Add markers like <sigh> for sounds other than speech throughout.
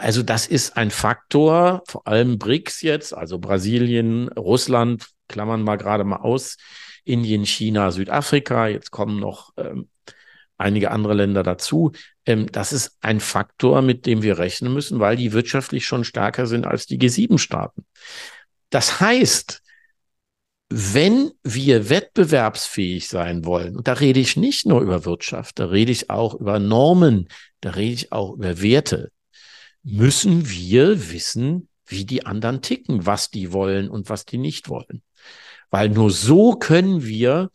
Also das ist ein Faktor, vor allem BRICS jetzt, also Brasilien, Russland, klammern wir gerade mal aus, Indien, China, Südafrika, jetzt kommen noch ähm, einige andere Länder dazu. Ähm, das ist ein Faktor, mit dem wir rechnen müssen, weil die wirtschaftlich schon stärker sind als die G7-Staaten. Das heißt, wenn wir wettbewerbsfähig sein wollen, und da rede ich nicht nur über Wirtschaft, da rede ich auch über Normen, da rede ich auch über Werte, müssen wir wissen, wie die anderen ticken, was die wollen und was die nicht wollen. Weil nur so können wir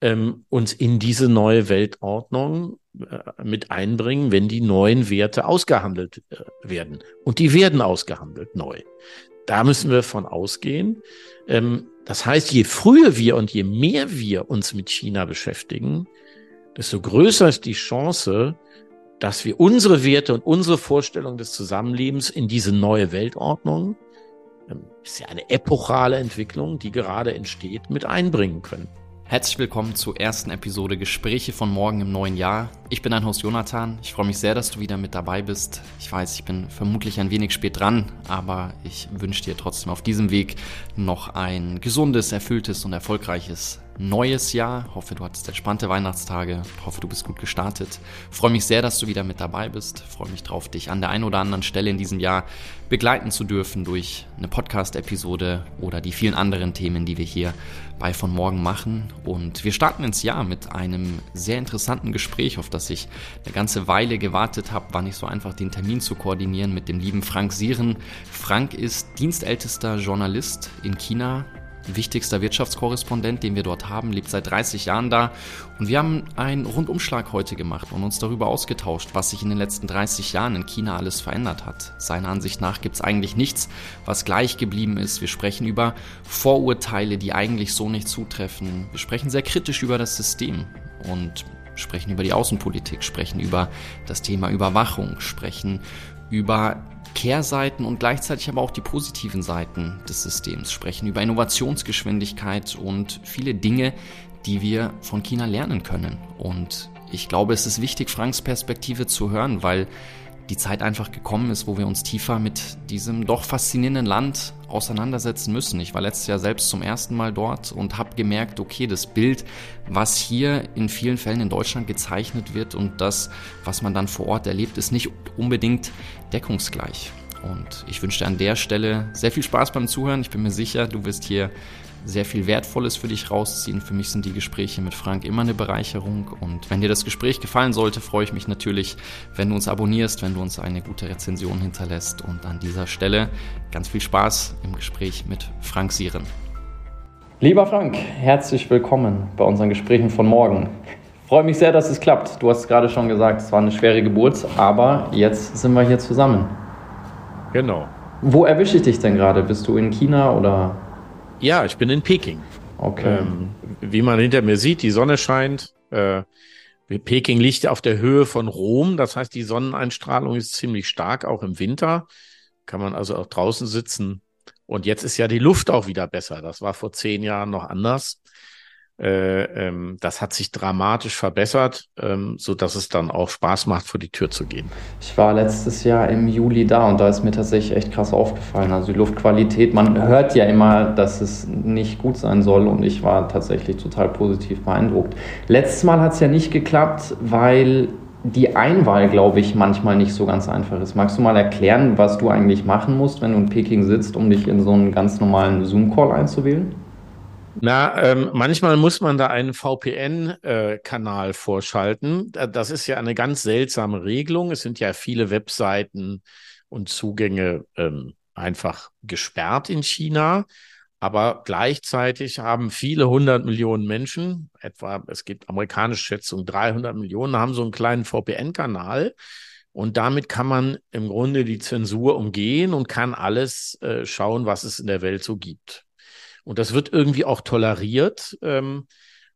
ähm, uns in diese neue Weltordnung äh, mit einbringen, wenn die neuen Werte ausgehandelt äh, werden. Und die werden ausgehandelt neu. Da müssen wir von ausgehen. Ähm, das heißt, je früher wir und je mehr wir uns mit China beschäftigen, desto größer ist die Chance, dass wir unsere Werte und unsere Vorstellung des Zusammenlebens in diese neue Weltordnung, ähm, ist ja eine epochale Entwicklung, die gerade entsteht, mit einbringen können. Herzlich willkommen zur ersten Episode Gespräche von morgen im neuen Jahr. Ich bin dein Host Jonathan. Ich freue mich sehr, dass du wieder mit dabei bist. Ich weiß, ich bin vermutlich ein wenig spät dran, aber ich wünsche dir trotzdem auf diesem Weg noch ein gesundes, erfülltes und erfolgreiches neues Jahr. Hoffe, du hattest entspannte Weihnachtstage. Hoffe, du bist gut gestartet. Freue mich sehr, dass du wieder mit dabei bist. Freue mich drauf, dich an der einen oder anderen Stelle in diesem Jahr begleiten zu dürfen durch eine Podcast-Episode oder die vielen anderen Themen, die wir hier bei von morgen machen. Und wir starten ins Jahr mit einem sehr interessanten Gespräch, auf das ich eine ganze Weile gewartet habe. War nicht so einfach, den Termin zu koordinieren mit dem lieben Frank Sieren. Frank ist dienstältester Journalist in China, wichtigster Wirtschaftskorrespondent, den wir dort haben, lebt seit 30 Jahren da. Und wir haben einen Rundumschlag heute gemacht und uns darüber ausgetauscht, was sich in den letzten 30 Jahren in China alles verändert hat. Seiner Ansicht nach gibt es eigentlich nichts, was gleich geblieben ist. Wir sprechen über Vorurteile, die eigentlich so nicht zutreffen. Wir sprechen sehr kritisch über das System und sprechen über die Außenpolitik, sprechen über das Thema Überwachung, sprechen über Kehrseiten und gleichzeitig aber auch die positiven Seiten des Systems, sprechen über Innovationsgeschwindigkeit und viele Dinge, die wir von China lernen können. Und ich glaube, es ist wichtig, Franks Perspektive zu hören, weil die Zeit einfach gekommen ist, wo wir uns tiefer mit diesem doch faszinierenden Land auseinandersetzen müssen. Ich war letztes Jahr selbst zum ersten Mal dort und habe gemerkt, okay, das Bild, was hier in vielen Fällen in Deutschland gezeichnet wird und das, was man dann vor Ort erlebt, ist nicht unbedingt deckungsgleich. Und ich wünsche dir an der Stelle sehr viel Spaß beim Zuhören. Ich bin mir sicher, du wirst hier sehr viel Wertvolles für dich rausziehen. Für mich sind die Gespräche mit Frank immer eine Bereicherung. Und wenn dir das Gespräch gefallen sollte, freue ich mich natürlich, wenn du uns abonnierst, wenn du uns eine gute Rezension hinterlässt. Und an dieser Stelle ganz viel Spaß im Gespräch mit Frank Sieren. Lieber Frank, herzlich willkommen bei unseren Gesprächen von morgen. Ich freue mich sehr, dass es klappt. Du hast gerade schon gesagt, es war eine schwere Geburt, aber jetzt sind wir hier zusammen. Genau. Wo erwische ich dich denn gerade? Bist du in China oder ja, ich bin in Peking. Okay. Ähm, wie man hinter mir sieht, die Sonne scheint. Äh, Peking liegt auf der Höhe von Rom, das heißt, die Sonneneinstrahlung ist ziemlich stark, auch im Winter. Kann man also auch draußen sitzen. Und jetzt ist ja die Luft auch wieder besser. Das war vor zehn Jahren noch anders. Äh, ähm, das hat sich dramatisch verbessert, ähm, so dass es dann auch Spaß macht, vor die Tür zu gehen. Ich war letztes Jahr im Juli da und da ist mir tatsächlich echt krass aufgefallen. Also die Luftqualität, man hört ja immer, dass es nicht gut sein soll und ich war tatsächlich total positiv beeindruckt. Letztes Mal hat es ja nicht geklappt, weil die Einwahl, glaube ich, manchmal nicht so ganz einfach ist. Magst du mal erklären, was du eigentlich machen musst, wenn du in Peking sitzt, um dich in so einen ganz normalen Zoom-Call einzuwählen? Na, ähm, manchmal muss man da einen VPN-Kanal äh, vorschalten. Das ist ja eine ganz seltsame Regelung. Es sind ja viele Webseiten und Zugänge ähm, einfach gesperrt in China. Aber gleichzeitig haben viele hundert Millionen Menschen, etwa, es gibt amerikanische Schätzungen, 300 Millionen, haben so einen kleinen VPN-Kanal. Und damit kann man im Grunde die Zensur umgehen und kann alles äh, schauen, was es in der Welt so gibt. Und das wird irgendwie auch toleriert. Ähm,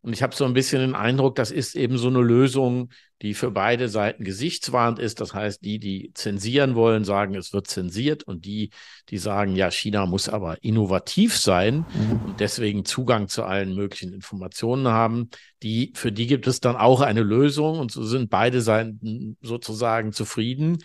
und ich habe so ein bisschen den Eindruck, das ist eben so eine Lösung, die für beide Seiten gesichtswahrend ist. Das heißt, die, die zensieren wollen, sagen, es wird zensiert. Und die, die sagen, ja, China muss aber innovativ sein mhm. und deswegen Zugang zu allen möglichen Informationen haben, die, für die gibt es dann auch eine Lösung. Und so sind beide Seiten sozusagen zufrieden.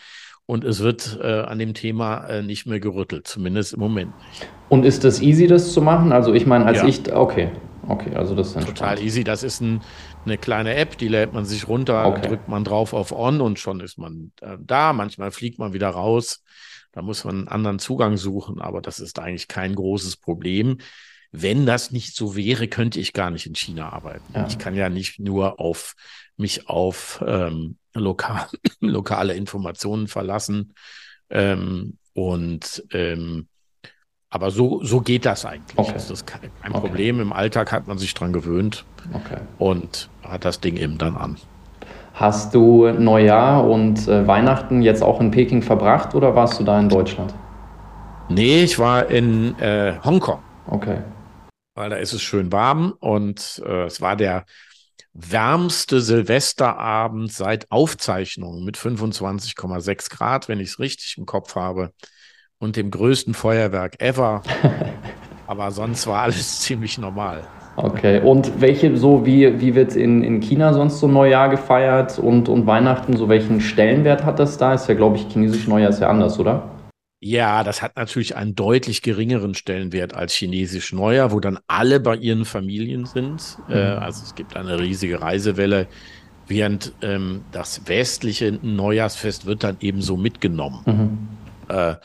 Und es wird äh, an dem Thema äh, nicht mehr gerüttelt, zumindest im Moment nicht. Und ist das easy, das zu machen? Also ich meine, als ja. ich, okay, okay, also das ist total easy. Das ist ein, eine kleine App, die lädt man sich runter, okay. drückt man drauf auf On und schon ist man äh, da. Manchmal fliegt man wieder raus. Da muss man einen anderen Zugang suchen, aber das ist eigentlich kein großes Problem. Wenn das nicht so wäre, könnte ich gar nicht in China arbeiten. Ja. Ich kann ja nicht nur auf mich auf ähm, lokal, <clears throat> lokale Informationen verlassen. Ähm, und ähm, aber so, so geht das eigentlich. Okay. Das ist kein, okay. Problem. Im Alltag hat man sich dran gewöhnt okay. und hat das Ding eben dann an. Hast du Neujahr und äh, Weihnachten jetzt auch in Peking verbracht oder warst du da in Deutschland? Nee, ich war in äh, Hongkong. Okay. Weil da ist es schön warm und äh, es war der wärmste Silvesterabend seit Aufzeichnungen mit 25,6 Grad, wenn ich es richtig im Kopf habe, und dem größten Feuerwerk ever. <laughs> Aber sonst war alles ziemlich normal. Okay, und welche, so wie, wie wird in, in China sonst so Neujahr gefeiert und, und Weihnachten, so welchen Stellenwert hat das da? Ist ja, glaube ich, chinesisch Neujahr ist ja anders, oder? Ja, das hat natürlich einen deutlich geringeren Stellenwert als chinesisch Neujahr, wo dann alle bei ihren Familien sind. Mhm. Äh, also es gibt eine riesige Reisewelle, während ähm, das westliche Neujahrsfest wird dann eben so mitgenommen. Mhm. Äh,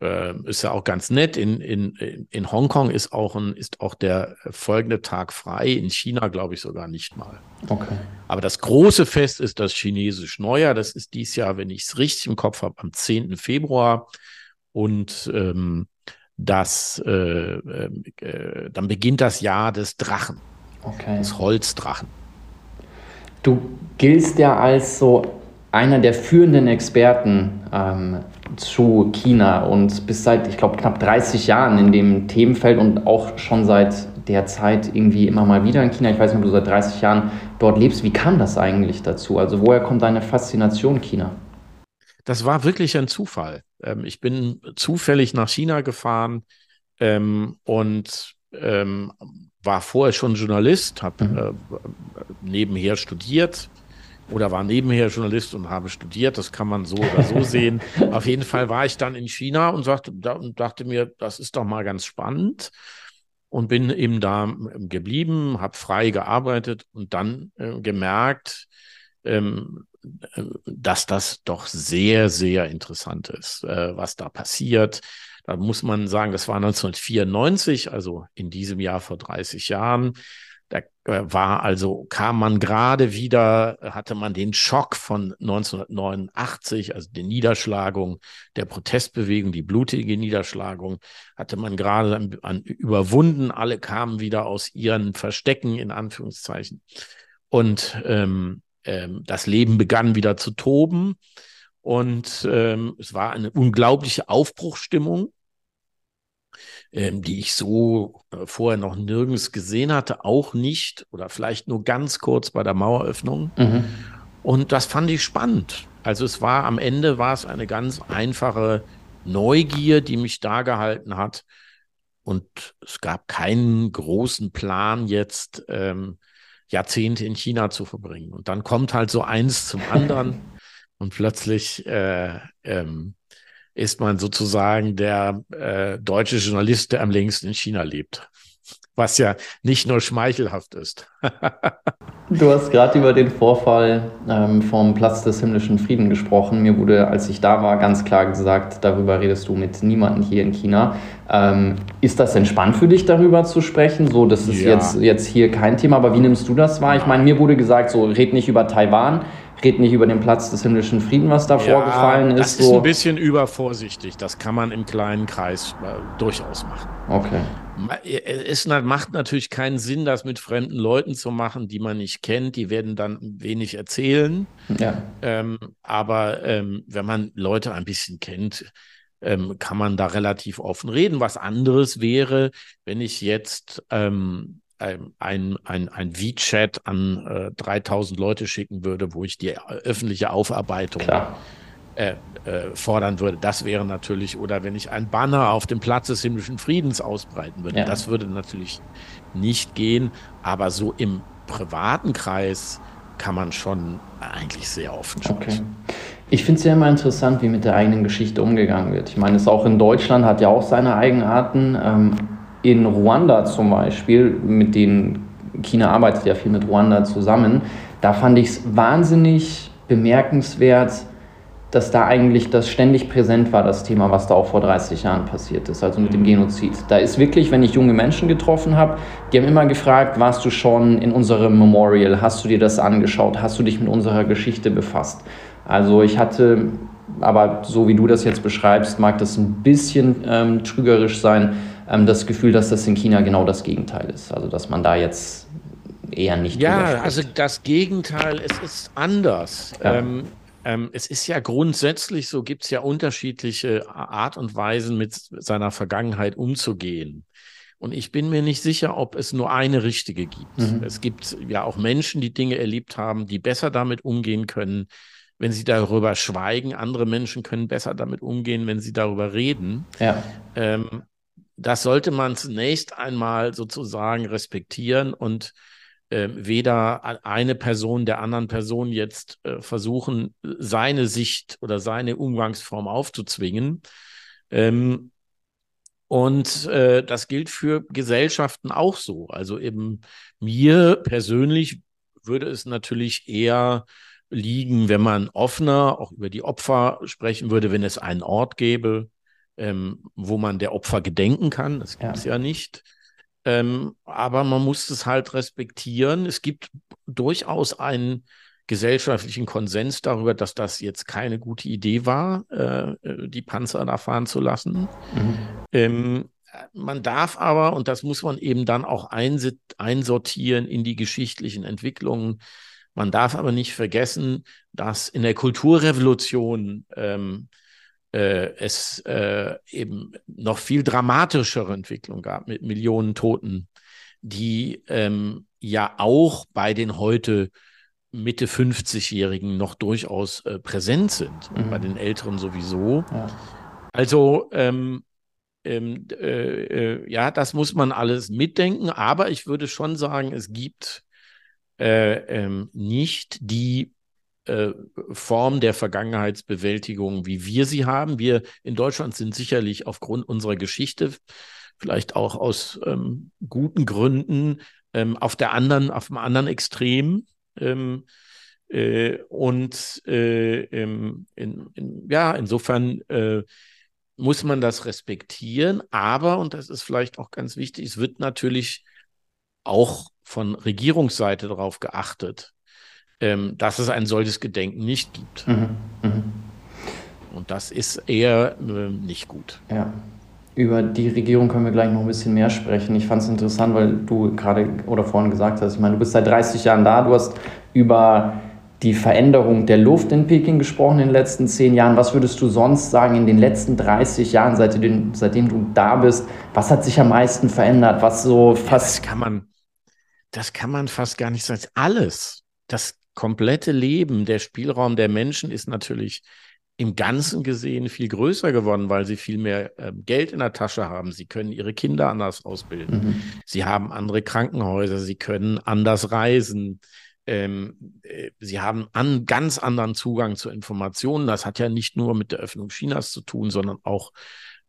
äh, ist ja auch ganz nett. In, in, in Hongkong ist auch, ein, ist auch der folgende Tag frei, in China glaube ich sogar nicht mal. Okay. Aber das große Fest ist das chinesische Neujahr. Das ist dies Jahr, wenn ich es richtig im Kopf habe, am 10. Februar. Und ähm, das, äh, ähm, äh, dann beginnt das Jahr des Drachen, okay. des Holzdrachen. Du giltst ja als so einer der führenden Experten ähm, zu China und bist seit, ich glaube, knapp 30 Jahren in dem Themenfeld und auch schon seit der Zeit irgendwie immer mal wieder in China. Ich weiß nicht, ob du seit 30 Jahren dort lebst. Wie kam das eigentlich dazu? Also woher kommt deine Faszination China? Das war wirklich ein Zufall. Ähm, ich bin zufällig nach China gefahren ähm, und ähm, war vorher schon Journalist, habe mhm. äh, nebenher studiert oder war nebenher Journalist und habe studiert. Das kann man so oder so <laughs> sehen. Auf jeden Fall war ich dann in China und, sagte, da, und dachte mir, das ist doch mal ganz spannend und bin eben da geblieben, habe frei gearbeitet und dann äh, gemerkt, ähm, dass das doch sehr, sehr interessant ist, äh, was da passiert. Da muss man sagen, das war 1994, also in diesem Jahr vor 30 Jahren. Da äh, war also, kam man gerade wieder, hatte man den Schock von 1989, also die Niederschlagung der Protestbewegung, die blutige Niederschlagung, hatte man gerade an, an, überwunden. Alle kamen wieder aus ihren Verstecken, in Anführungszeichen. Und ähm, ähm, das Leben begann wieder zu toben und ähm, es war eine unglaubliche Aufbruchstimmung, ähm, die ich so äh, vorher noch nirgends gesehen hatte, auch nicht oder vielleicht nur ganz kurz bei der Maueröffnung. Mhm. Und das fand ich spannend. Also es war am Ende war es eine ganz einfache Neugier, die mich da gehalten hat. Und es gab keinen großen Plan jetzt, ähm, Jahrzehnte in China zu verbringen. Und dann kommt halt so eins zum anderen <laughs> und plötzlich äh, ähm, ist man sozusagen der äh, deutsche Journalist, der am längsten in China lebt. Was ja nicht nur schmeichelhaft ist. <laughs> du hast gerade über den Vorfall ähm, vom Platz des himmlischen Frieden gesprochen. Mir wurde, als ich da war, ganz klar gesagt, darüber redest du mit niemandem hier in China. Ähm, ist das entspannt für dich, darüber zu sprechen? So, das ist ja. jetzt, jetzt hier kein Thema, aber wie nimmst du das wahr? Ich meine, mir wurde gesagt, so, red nicht über Taiwan, red nicht über den Platz des himmlischen Frieden, was da ja, vorgefallen ist. Das ist so. ein bisschen übervorsichtig. Das kann man im kleinen Kreis äh, durchaus machen. Okay. Es macht natürlich keinen Sinn, das mit fremden Leuten zu machen, die man nicht kennt. Die werden dann wenig erzählen. Ja. Ähm, aber ähm, wenn man Leute ein bisschen kennt, ähm, kann man da relativ offen reden. Was anderes wäre, wenn ich jetzt ähm, ein, ein, ein WeChat an äh, 3000 Leute schicken würde, wo ich die öffentliche Aufarbeitung äh, äh, fordern würde. Das wäre natürlich, oder wenn ich ein Banner auf dem Platz des himmlischen Friedens ausbreiten würde, ja. das würde natürlich nicht gehen. Aber so im privaten Kreis kann man schon eigentlich sehr offen sprechen. Okay. Ich finde es ja immer interessant, wie mit der eigenen Geschichte umgegangen wird. Ich meine, es auch in Deutschland hat ja auch seine Eigenarten. Ähm, in Ruanda zum Beispiel, mit denen China arbeitet ja viel mit Ruanda zusammen, da fand ich es wahnsinnig bemerkenswert, dass da eigentlich das ständig präsent war, das Thema, was da auch vor 30 Jahren passiert ist, also mit dem Genozid. Da ist wirklich, wenn ich junge Menschen getroffen habe, die haben immer gefragt, warst du schon in unserem Memorial, hast du dir das angeschaut, hast du dich mit unserer Geschichte befasst? Also ich hatte, aber so wie du das jetzt beschreibst, mag das ein bisschen ähm, trügerisch sein, ähm, das Gefühl, dass das in China genau das Gegenteil ist. Also dass man da jetzt eher nicht. Ja, also das Gegenteil, es ist anders. Ja. Ähm, ähm, es ist ja grundsätzlich so, gibt es ja unterschiedliche Art und Weisen, mit seiner Vergangenheit umzugehen. Und ich bin mir nicht sicher, ob es nur eine richtige gibt. Mhm. Es gibt ja auch Menschen, die Dinge erlebt haben, die besser damit umgehen können, wenn sie darüber schweigen. Andere Menschen können besser damit umgehen, wenn sie darüber reden. Ja. Ähm, das sollte man zunächst einmal sozusagen respektieren und äh, weder eine Person der anderen Person jetzt äh, versuchen, seine Sicht oder seine Umgangsform aufzuzwingen. Ähm, und äh, das gilt für Gesellschaften auch so. Also eben mir persönlich würde es natürlich eher liegen, wenn man offener auch über die Opfer sprechen würde, wenn es einen Ort gäbe, ähm, wo man der Opfer gedenken kann. Das gibt es ja. ja nicht. Ähm, aber man muss es halt respektieren. Es gibt durchaus einen gesellschaftlichen Konsens darüber, dass das jetzt keine gute Idee war, äh, die Panzer da fahren zu lassen. Mhm. Ähm, man darf aber, und das muss man eben dann auch einsortieren in die geschichtlichen Entwicklungen, man darf aber nicht vergessen, dass in der Kulturrevolution ähm, äh, es äh, eben noch viel dramatischere Entwicklung gab mit Millionen Toten, die ähm, ja auch bei den heute Mitte 50-Jährigen noch durchaus äh, präsent sind, mhm. bei den Älteren sowieso. Ja. Also ähm, ähm, äh, äh, ja, das muss man alles mitdenken, aber ich würde schon sagen, es gibt äh, ähm, nicht die äh, Form der Vergangenheitsbewältigung, wie wir sie haben. Wir in Deutschland sind sicherlich aufgrund unserer Geschichte, vielleicht auch aus ähm, guten Gründen, ähm, auf der anderen, auf dem anderen Extrem. Ähm, äh, und äh, in, in, ja, insofern äh, muss man das respektieren. Aber, und das ist vielleicht auch ganz wichtig, es wird natürlich auch von Regierungsseite darauf geachtet, ähm, dass es ein solches Gedenken nicht gibt. Mhm. Mhm. Und das ist eher äh, nicht gut. Ja. Über die Regierung können wir gleich noch ein bisschen mehr sprechen. Ich fand es interessant, weil du gerade oder vorhin gesagt hast, ich meine, du bist seit 30 Jahren da, du hast über die Veränderung der Luft in Peking gesprochen in den letzten zehn Jahren. Was würdest du sonst sagen in den letzten 30 Jahren, seitdem, seitdem du da bist? Was hat sich am meisten verändert? Was so fast. Das kann man, das kann man fast gar nicht sagen. Alles. Das komplette Leben, der Spielraum der Menschen ist natürlich im Ganzen gesehen viel größer geworden, weil sie viel mehr äh, Geld in der Tasche haben. Sie können ihre Kinder anders ausbilden. Mhm. Sie haben andere Krankenhäuser. Sie können anders reisen. Ähm, äh, sie haben einen ganz anderen Zugang zu Informationen. Das hat ja nicht nur mit der Öffnung Chinas zu tun, sondern auch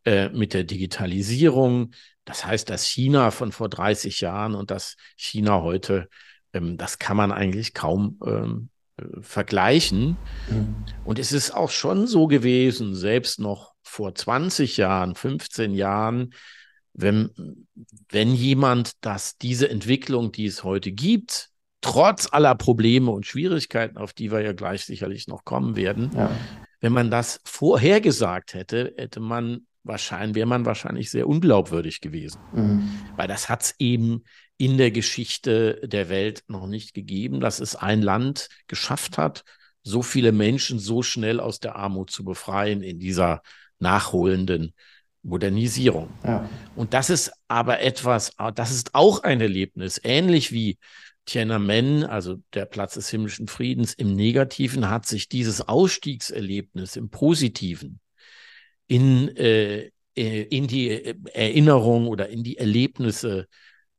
äh, mit der Digitalisierung. Das heißt, dass China von vor 30 Jahren und das China heute ähm, das kann man eigentlich kaum ähm, äh, vergleichen. Mhm. Und es ist auch schon so gewesen, selbst noch vor 20 Jahren, 15 Jahren, wenn, wenn jemand das, diese Entwicklung, die es heute gibt, trotz aller Probleme und Schwierigkeiten, auf die wir ja gleich sicherlich noch kommen werden, ja. wenn man das vorhergesagt hätte, hätte man wahrscheinlich, wäre man wahrscheinlich sehr unglaubwürdig gewesen. Mhm. Weil das hat es eben in der Geschichte der Welt noch nicht gegeben, dass es ein Land geschafft hat, so viele Menschen so schnell aus der Armut zu befreien in dieser nachholenden Modernisierung. Ja. Und das ist aber etwas, das ist auch ein Erlebnis, ähnlich wie Tiananmen, also der Platz des himmlischen Friedens, im Negativen hat sich dieses Ausstiegserlebnis im Positiven in, äh, äh in die Erinnerung oder in die Erlebnisse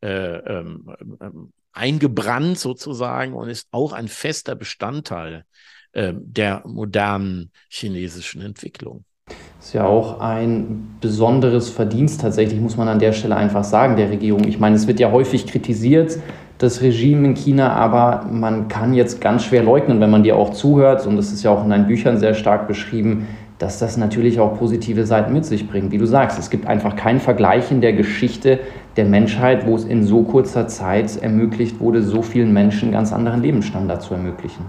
äh, ähm, ähm, eingebrannt sozusagen und ist auch ein fester Bestandteil äh, der modernen chinesischen Entwicklung. Das ist ja auch ein besonderes Verdienst tatsächlich, muss man an der Stelle einfach sagen, der Regierung. Ich meine, es wird ja häufig kritisiert, das Regime in China, aber man kann jetzt ganz schwer leugnen, wenn man dir auch zuhört, und das ist ja auch in deinen Büchern sehr stark beschrieben, dass das natürlich auch positive Seiten mit sich bringt. Wie du sagst, es gibt einfach keinen Vergleich in der Geschichte der Menschheit, wo es in so kurzer Zeit ermöglicht wurde, so vielen Menschen ganz anderen Lebensstandard zu ermöglichen.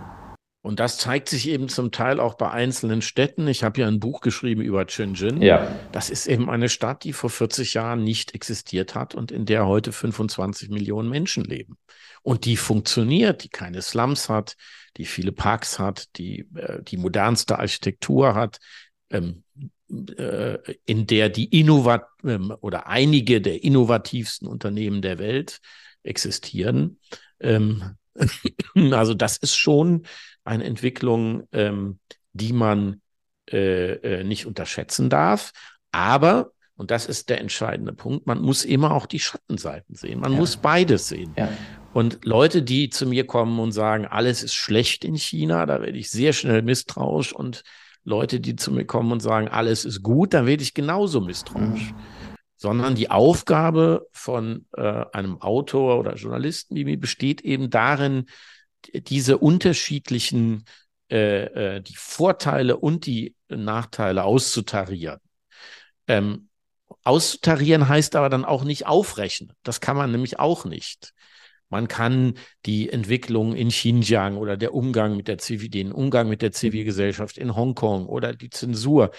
Und das zeigt sich eben zum Teil auch bei einzelnen Städten. Ich habe ja ein Buch geschrieben über Shenzhen. Ja. Das ist eben eine Stadt, die vor 40 Jahren nicht existiert hat und in der heute 25 Millionen Menschen leben. Und die funktioniert, die keine Slums hat, die viele Parks hat, die äh, die modernste Architektur hat, ähm, äh, in der die innovat ähm, oder einige der innovativsten Unternehmen der Welt existieren. Ähm, <laughs> also das ist schon eine Entwicklung, ähm, die man äh, äh, nicht unterschätzen darf. Aber, und das ist der entscheidende Punkt, man muss immer auch die Schattenseiten sehen. Man ja. muss beides sehen. Ja. Und Leute, die zu mir kommen und sagen, alles ist schlecht in China, da werde ich sehr schnell misstrauisch. Und Leute, die zu mir kommen und sagen, alles ist gut, da werde ich genauso misstrauisch. Mhm. Sondern die Aufgabe von äh, einem Autor oder Journalisten wie mir besteht eben darin, diese unterschiedlichen, äh, äh, die Vorteile und die Nachteile auszutarieren. Ähm, auszutarieren heißt aber dann auch nicht aufrechnen. Das kann man nämlich auch nicht. Man kann die Entwicklung in Xinjiang oder der Umgang mit der Zivil, den Umgang mit der Zivilgesellschaft in Hongkong oder die Zensur,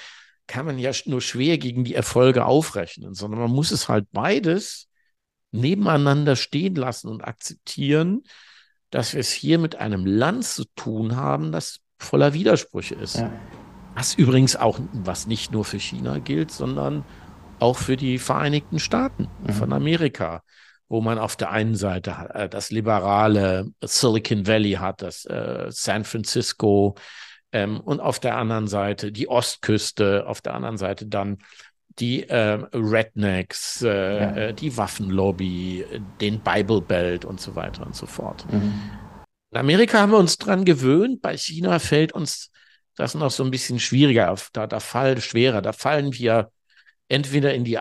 kann man ja nur schwer gegen die Erfolge aufrechnen, sondern man muss es halt beides nebeneinander stehen lassen und akzeptieren, dass wir es hier mit einem Land zu tun haben, das voller Widersprüche ist. Ja. Was übrigens auch, was nicht nur für China gilt, sondern auch für die Vereinigten Staaten mhm. von Amerika, wo man auf der einen Seite äh, das liberale Silicon Valley hat, das äh, San Francisco ähm, und auf der anderen Seite die Ostküste, auf der anderen Seite dann die äh, Rednecks, ja. Äh, die Waffenlobby, den Bible Belt und so weiter und so fort. Mhm. In Amerika haben wir uns dran gewöhnt, bei China fällt uns das noch so ein bisschen schwieriger da, da fallen schwerer, da fallen wir entweder in die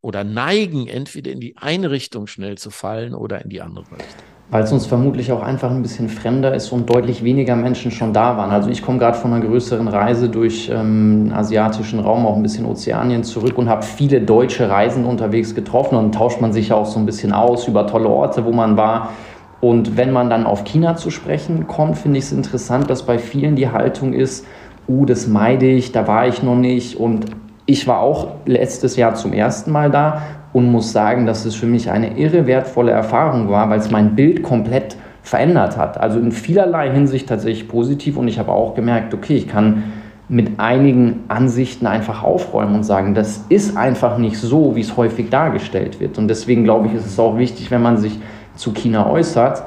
oder neigen entweder in die eine Richtung schnell zu fallen oder in die andere Richtung weil es uns vermutlich auch einfach ein bisschen fremder ist und deutlich weniger Menschen schon da waren. Also ich komme gerade von einer größeren Reise durch ähm, asiatischen Raum, auch ein bisschen Ozeanien zurück und habe viele deutsche Reisende unterwegs getroffen und tauscht man sich ja auch so ein bisschen aus über tolle Orte, wo man war. Und wenn man dann auf China zu sprechen kommt, finde ich es interessant, dass bei vielen die Haltung ist, uh, das meide ich, da war ich noch nicht und ich war auch letztes Jahr zum ersten Mal da und muss sagen, dass es für mich eine irre wertvolle Erfahrung war, weil es mein Bild komplett verändert hat. Also in vielerlei Hinsicht tatsächlich positiv und ich habe auch gemerkt, okay, ich kann mit einigen Ansichten einfach aufräumen und sagen, das ist einfach nicht so, wie es häufig dargestellt wird. Und deswegen glaube ich, ist es auch wichtig, wenn man sich zu China äußert,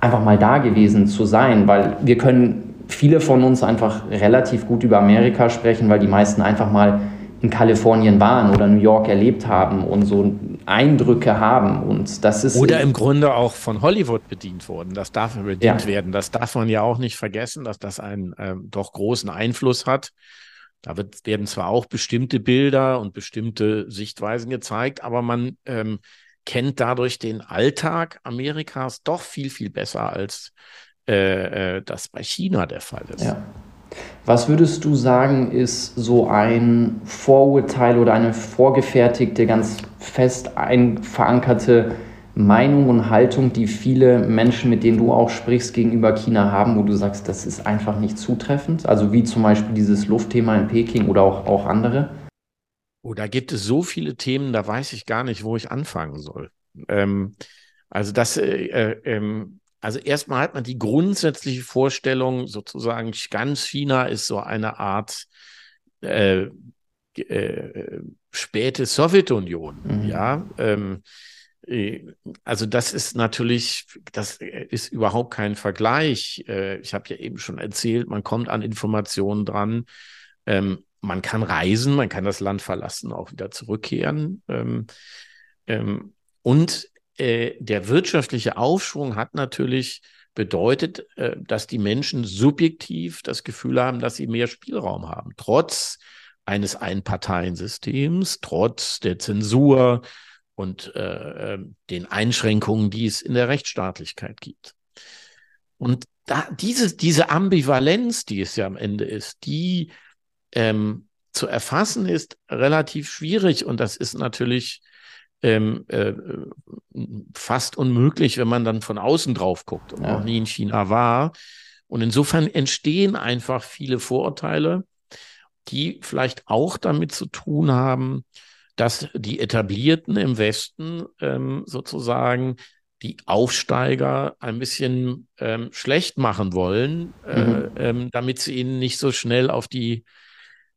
einfach mal da gewesen zu sein, weil wir können viele von uns einfach relativ gut über Amerika sprechen, weil die meisten einfach mal in Kalifornien waren oder New York erlebt haben und so Eindrücke haben. Und das ist. Oder im Grunde auch von Hollywood bedient wurden. Das darf bedient ja. werden. Das darf man ja auch nicht vergessen, dass das einen ähm, doch großen Einfluss hat. Da wird, werden zwar auch bestimmte Bilder und bestimmte Sichtweisen gezeigt, aber man ähm, kennt dadurch den Alltag Amerikas doch viel, viel besser, als äh, äh, das bei China der Fall ist. Ja. Was würdest du sagen, ist so ein Vorurteil oder eine vorgefertigte, ganz fest verankerte Meinung und Haltung, die viele Menschen, mit denen du auch sprichst, gegenüber China haben, wo du sagst, das ist einfach nicht zutreffend? Also wie zum Beispiel dieses Luftthema in Peking oder auch, auch andere? Oh, da gibt es so viele Themen, da weiß ich gar nicht, wo ich anfangen soll. Ähm, also das, äh, äh, ähm, also erstmal hat man die grundsätzliche Vorstellung, sozusagen ganz China ist so eine Art äh, äh, späte Sowjetunion. Mhm. Ja, ähm, äh, also das ist natürlich, das ist überhaupt kein Vergleich. Äh, ich habe ja eben schon erzählt, man kommt an Informationen dran. Ähm, man kann reisen, man kann das Land verlassen, auch wieder zurückkehren. Ähm, ähm, und äh, der wirtschaftliche Aufschwung hat natürlich bedeutet, äh, dass die Menschen subjektiv das Gefühl haben, dass sie mehr Spielraum haben, trotz eines Einparteiensystems, trotz der Zensur und äh, äh, den Einschränkungen, die es in der Rechtsstaatlichkeit gibt. Und da, diese, diese Ambivalenz, die es ja am Ende ist, die ähm, zu erfassen ist relativ schwierig und das ist natürlich ähm, äh, fast unmöglich, wenn man dann von außen drauf guckt und ja. noch nie in China war. Und insofern entstehen einfach viele Vorurteile, die vielleicht auch damit zu tun haben, dass die Etablierten im Westen ähm, sozusagen die Aufsteiger ein bisschen ähm, schlecht machen wollen, äh, mhm. ähm, damit sie ihnen nicht so schnell auf die,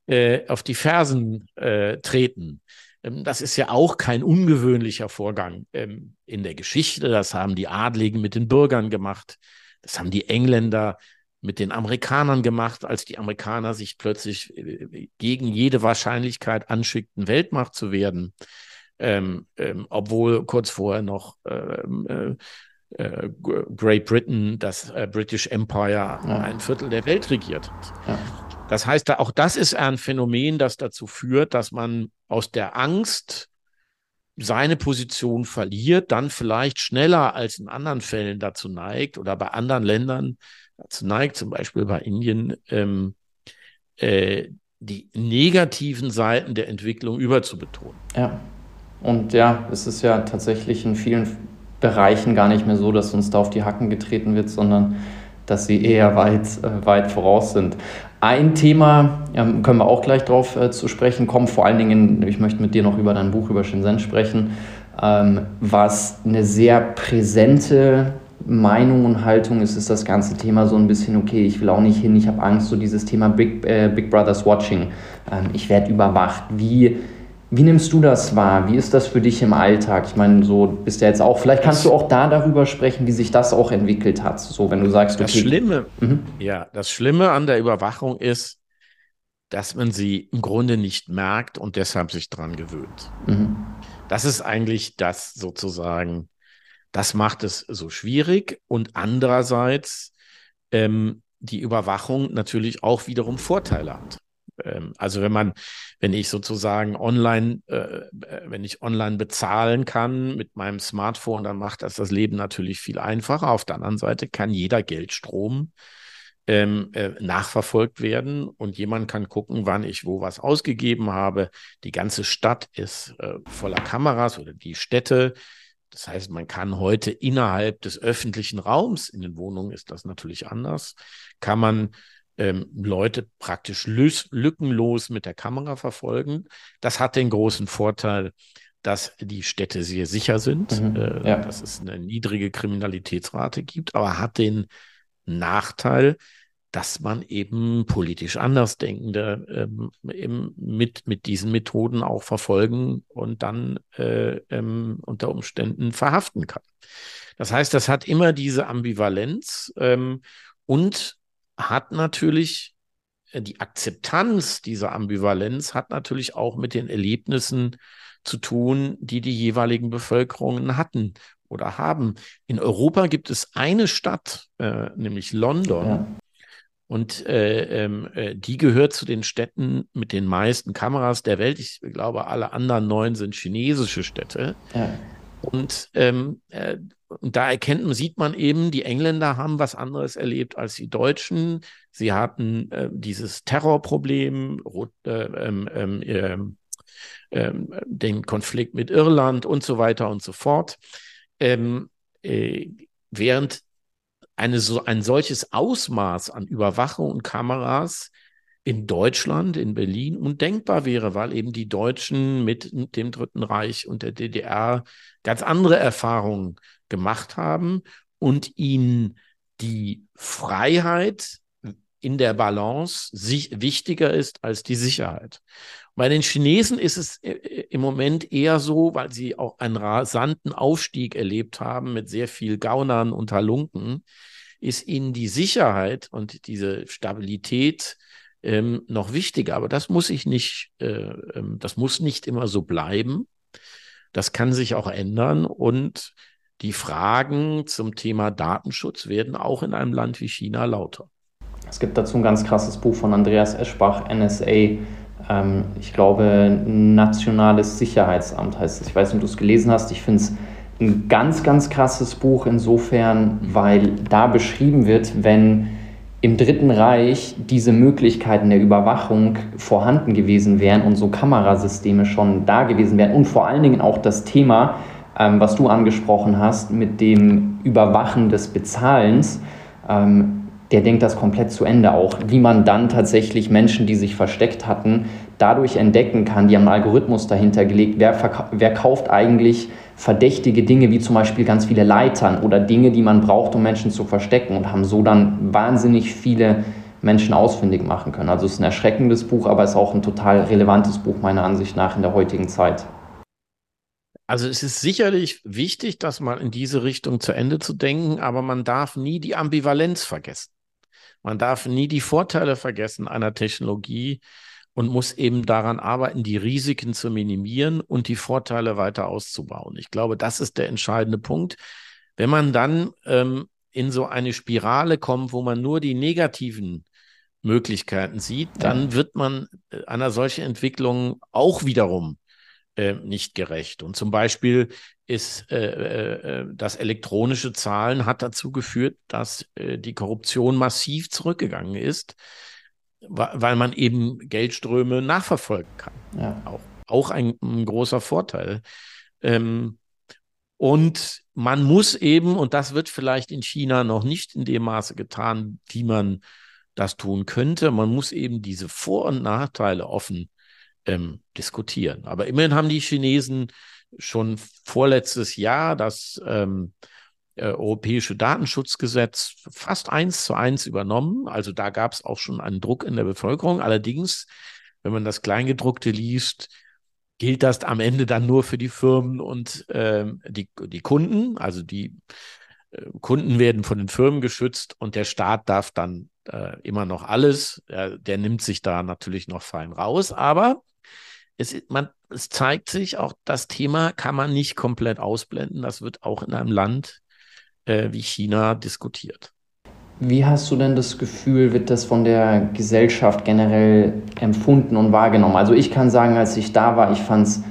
äh, auf die Fersen äh, treten. Ähm, das ist ja auch kein ungewöhnlicher Vorgang ähm, in der Geschichte. Das haben die Adligen mit den Bürgern gemacht. Das haben die Engländer mit den Amerikanern gemacht, als die Amerikaner sich plötzlich äh, gegen jede Wahrscheinlichkeit anschickten, Weltmacht zu werden. Ähm, ähm, obwohl kurz vorher noch ähm, äh, äh, Great Britain, das äh, British Empire, ja. ein Viertel der Welt regiert hat. Ja. Das heißt, auch das ist ein Phänomen, das dazu führt, dass man aus der Angst seine Position verliert, dann vielleicht schneller als in anderen Fällen dazu neigt oder bei anderen Ländern dazu neigt, zum Beispiel bei Indien, ähm, äh, die negativen Seiten der Entwicklung überzubetonen. Ja, und ja, es ist ja tatsächlich in vielen Bereichen gar nicht mehr so, dass uns da auf die Hacken getreten wird, sondern dass sie eher weit, äh, weit voraus sind. Ein Thema, ähm, können wir auch gleich drauf äh, zu sprechen kommen, vor allen Dingen, ich möchte mit dir noch über dein Buch über Shenzhen sprechen, ähm, was eine sehr präsente Meinung und Haltung ist, ist das ganze Thema so ein bisschen, okay, ich will auch nicht hin, ich habe Angst, so dieses Thema Big, äh, Big Brothers Watching. Ähm, ich werde überwacht. Wie wie nimmst du das wahr? Wie ist das für dich im Alltag? Ich meine, so bist du jetzt auch, vielleicht kannst du auch da darüber sprechen, wie sich das auch entwickelt hat. So, wenn du sagst, okay. Das Schlimme, mhm. ja, das Schlimme an der Überwachung ist, dass man sie im Grunde nicht merkt und deshalb sich dran gewöhnt. Mhm. Das ist eigentlich das sozusagen, das macht es so schwierig und andererseits ähm, die Überwachung natürlich auch wiederum Vorteile hat. Ähm, also wenn man, wenn ich sozusagen online, äh, äh, wenn ich online bezahlen kann mit meinem Smartphone, dann macht das das Leben natürlich viel einfacher. Auf der anderen Seite kann jeder Geldstrom ähm, äh, nachverfolgt werden und jemand kann gucken, wann ich wo was ausgegeben habe. Die ganze Stadt ist äh, voller Kameras oder die Städte. Das heißt, man kann heute innerhalb des öffentlichen Raums, in den Wohnungen ist das natürlich anders, kann man ähm, Leute praktisch lückenlos mit der Kamera verfolgen. Das hat den großen Vorteil, dass die Städte sehr sicher sind, mhm, äh, ja. dass es eine niedrige Kriminalitätsrate gibt, aber hat den Nachteil, dass man eben politisch Andersdenkende ähm, eben mit, mit diesen Methoden auch verfolgen und dann äh, ähm, unter Umständen verhaften kann. Das heißt, das hat immer diese Ambivalenz ähm, und hat natürlich äh, die Akzeptanz dieser Ambivalenz hat natürlich auch mit den Erlebnissen zu tun, die die jeweiligen Bevölkerungen hatten oder haben. In Europa gibt es eine Stadt, äh, nämlich London. Ja. Und äh, ähm, äh, die gehört zu den Städten mit den meisten Kameras der Welt. Ich glaube, alle anderen neun sind chinesische Städte. Ja. Und ähm, äh, und da erkennt man, sieht man eben, die Engländer haben was anderes erlebt als die Deutschen. Sie hatten äh, dieses Terrorproblem, äh, ähm, den Konflikt mit Irland und so weiter und so fort. Ähm, äh, während eine, so, ein solches Ausmaß an Überwachung und Kameras in Deutschland, in Berlin undenkbar wäre, weil eben die Deutschen mit dem Dritten Reich und der DDR ganz andere Erfahrungen gemacht haben und ihnen die Freiheit in der Balance sich wichtiger ist als die Sicherheit. Bei den Chinesen ist es äh, äh, im Moment eher so, weil sie auch einen rasanten Aufstieg erlebt haben mit sehr viel Gaunern und Halunken, ist ihnen die Sicherheit und diese Stabilität ähm, noch wichtiger. Aber das muss ich nicht, äh, ähm, das muss nicht immer so bleiben. Das kann sich auch ändern und die Fragen zum Thema Datenschutz werden auch in einem Land wie China lauter. Es gibt dazu ein ganz krasses Buch von Andreas Eschbach, NSA. Ähm, ich glaube, Nationales Sicherheitsamt heißt es. Ich weiß nicht, ob du es gelesen hast. Ich finde es ein ganz, ganz krasses Buch insofern, weil da beschrieben wird, wenn im Dritten Reich diese Möglichkeiten der Überwachung vorhanden gewesen wären und so Kamerasysteme schon da gewesen wären und vor allen Dingen auch das Thema, ähm, was du angesprochen hast, mit dem Überwachen des Bezahlens, ähm, der denkt das komplett zu Ende auch, wie man dann tatsächlich Menschen, die sich versteckt hatten, dadurch entdecken kann, die haben einen Algorithmus dahinter gelegt, wer, wer kauft eigentlich verdächtige Dinge wie zum Beispiel ganz viele Leitern oder Dinge, die man braucht, um Menschen zu verstecken und haben so dann wahnsinnig viele Menschen ausfindig machen können. Also es ist ein erschreckendes Buch, aber es ist auch ein total relevantes Buch meiner Ansicht nach in der heutigen Zeit. Also es ist sicherlich wichtig, das mal in diese Richtung zu Ende zu denken, aber man darf nie die Ambivalenz vergessen. Man darf nie die Vorteile vergessen einer Technologie und muss eben daran arbeiten, die Risiken zu minimieren und die Vorteile weiter auszubauen. Ich glaube, das ist der entscheidende Punkt. Wenn man dann ähm, in so eine Spirale kommt, wo man nur die negativen Möglichkeiten sieht, dann wird man äh, einer solchen Entwicklung auch wiederum äh, nicht gerecht. Und zum Beispiel ist äh, äh, äh, das elektronische Zahlen hat dazu geführt, dass äh, die Korruption massiv zurückgegangen ist, weil man eben Geldströme nachverfolgen kann. Ja. Auch, auch ein, ein großer Vorteil. Ähm, und man muss eben, und das wird vielleicht in China noch nicht in dem Maße getan, wie man das tun könnte, man muss eben diese Vor- und Nachteile offen ähm, diskutieren. Aber immerhin haben die Chinesen schon vorletztes Jahr das ähm, äh, europäische Datenschutzgesetz fast eins zu eins übernommen. Also da gab es auch schon einen Druck in der Bevölkerung. Allerdings, wenn man das Kleingedruckte liest, gilt das am Ende dann nur für die Firmen und äh, die, die Kunden. Also die äh, Kunden werden von den Firmen geschützt und der Staat darf dann äh, immer noch alles. der nimmt sich da natürlich noch fein raus. Aber es, man, es zeigt sich auch, das Thema kann man nicht komplett ausblenden. Das wird auch in einem Land äh, wie China diskutiert. Wie hast du denn das Gefühl, wird das von der Gesellschaft generell empfunden und wahrgenommen? Also ich kann sagen, als ich da war, ich fand es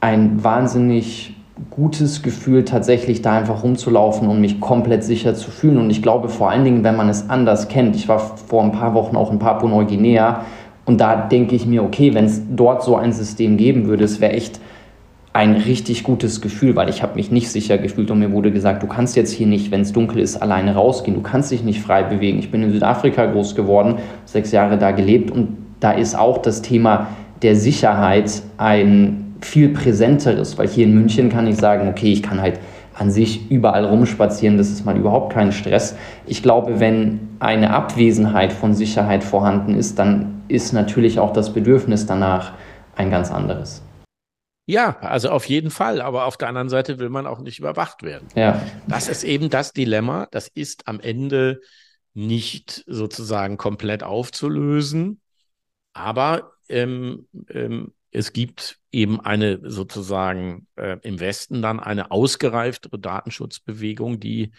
ein wahnsinnig gutes Gefühl, tatsächlich da einfach rumzulaufen und mich komplett sicher zu fühlen. Und ich glaube vor allen Dingen, wenn man es anders kennt. Ich war vor ein paar Wochen auch in Papua-Neuguinea und da denke ich mir, okay, wenn es dort so ein System geben würde, es wäre echt ein richtig gutes Gefühl, weil ich habe mich nicht sicher gefühlt und mir wurde gesagt, du kannst jetzt hier nicht, wenn es dunkel ist, alleine rausgehen, du kannst dich nicht frei bewegen. Ich bin in Südafrika groß geworden, sechs Jahre da gelebt und da ist auch das Thema der Sicherheit ein viel präsenteres, weil hier in München kann ich sagen, okay, ich kann halt an sich überall rumspazieren, das ist mal überhaupt kein Stress. Ich glaube, wenn eine Abwesenheit von Sicherheit vorhanden ist, dann ist natürlich auch das Bedürfnis danach ein ganz anderes. Ja, also auf jeden Fall. Aber auf der anderen Seite will man auch nicht überwacht werden. Ja. Das ist eben das Dilemma. Das ist am Ende nicht sozusagen komplett aufzulösen. Aber ähm, ähm, es gibt eben eine sozusagen äh, im Westen dann eine ausgereiftere Datenschutzbewegung, die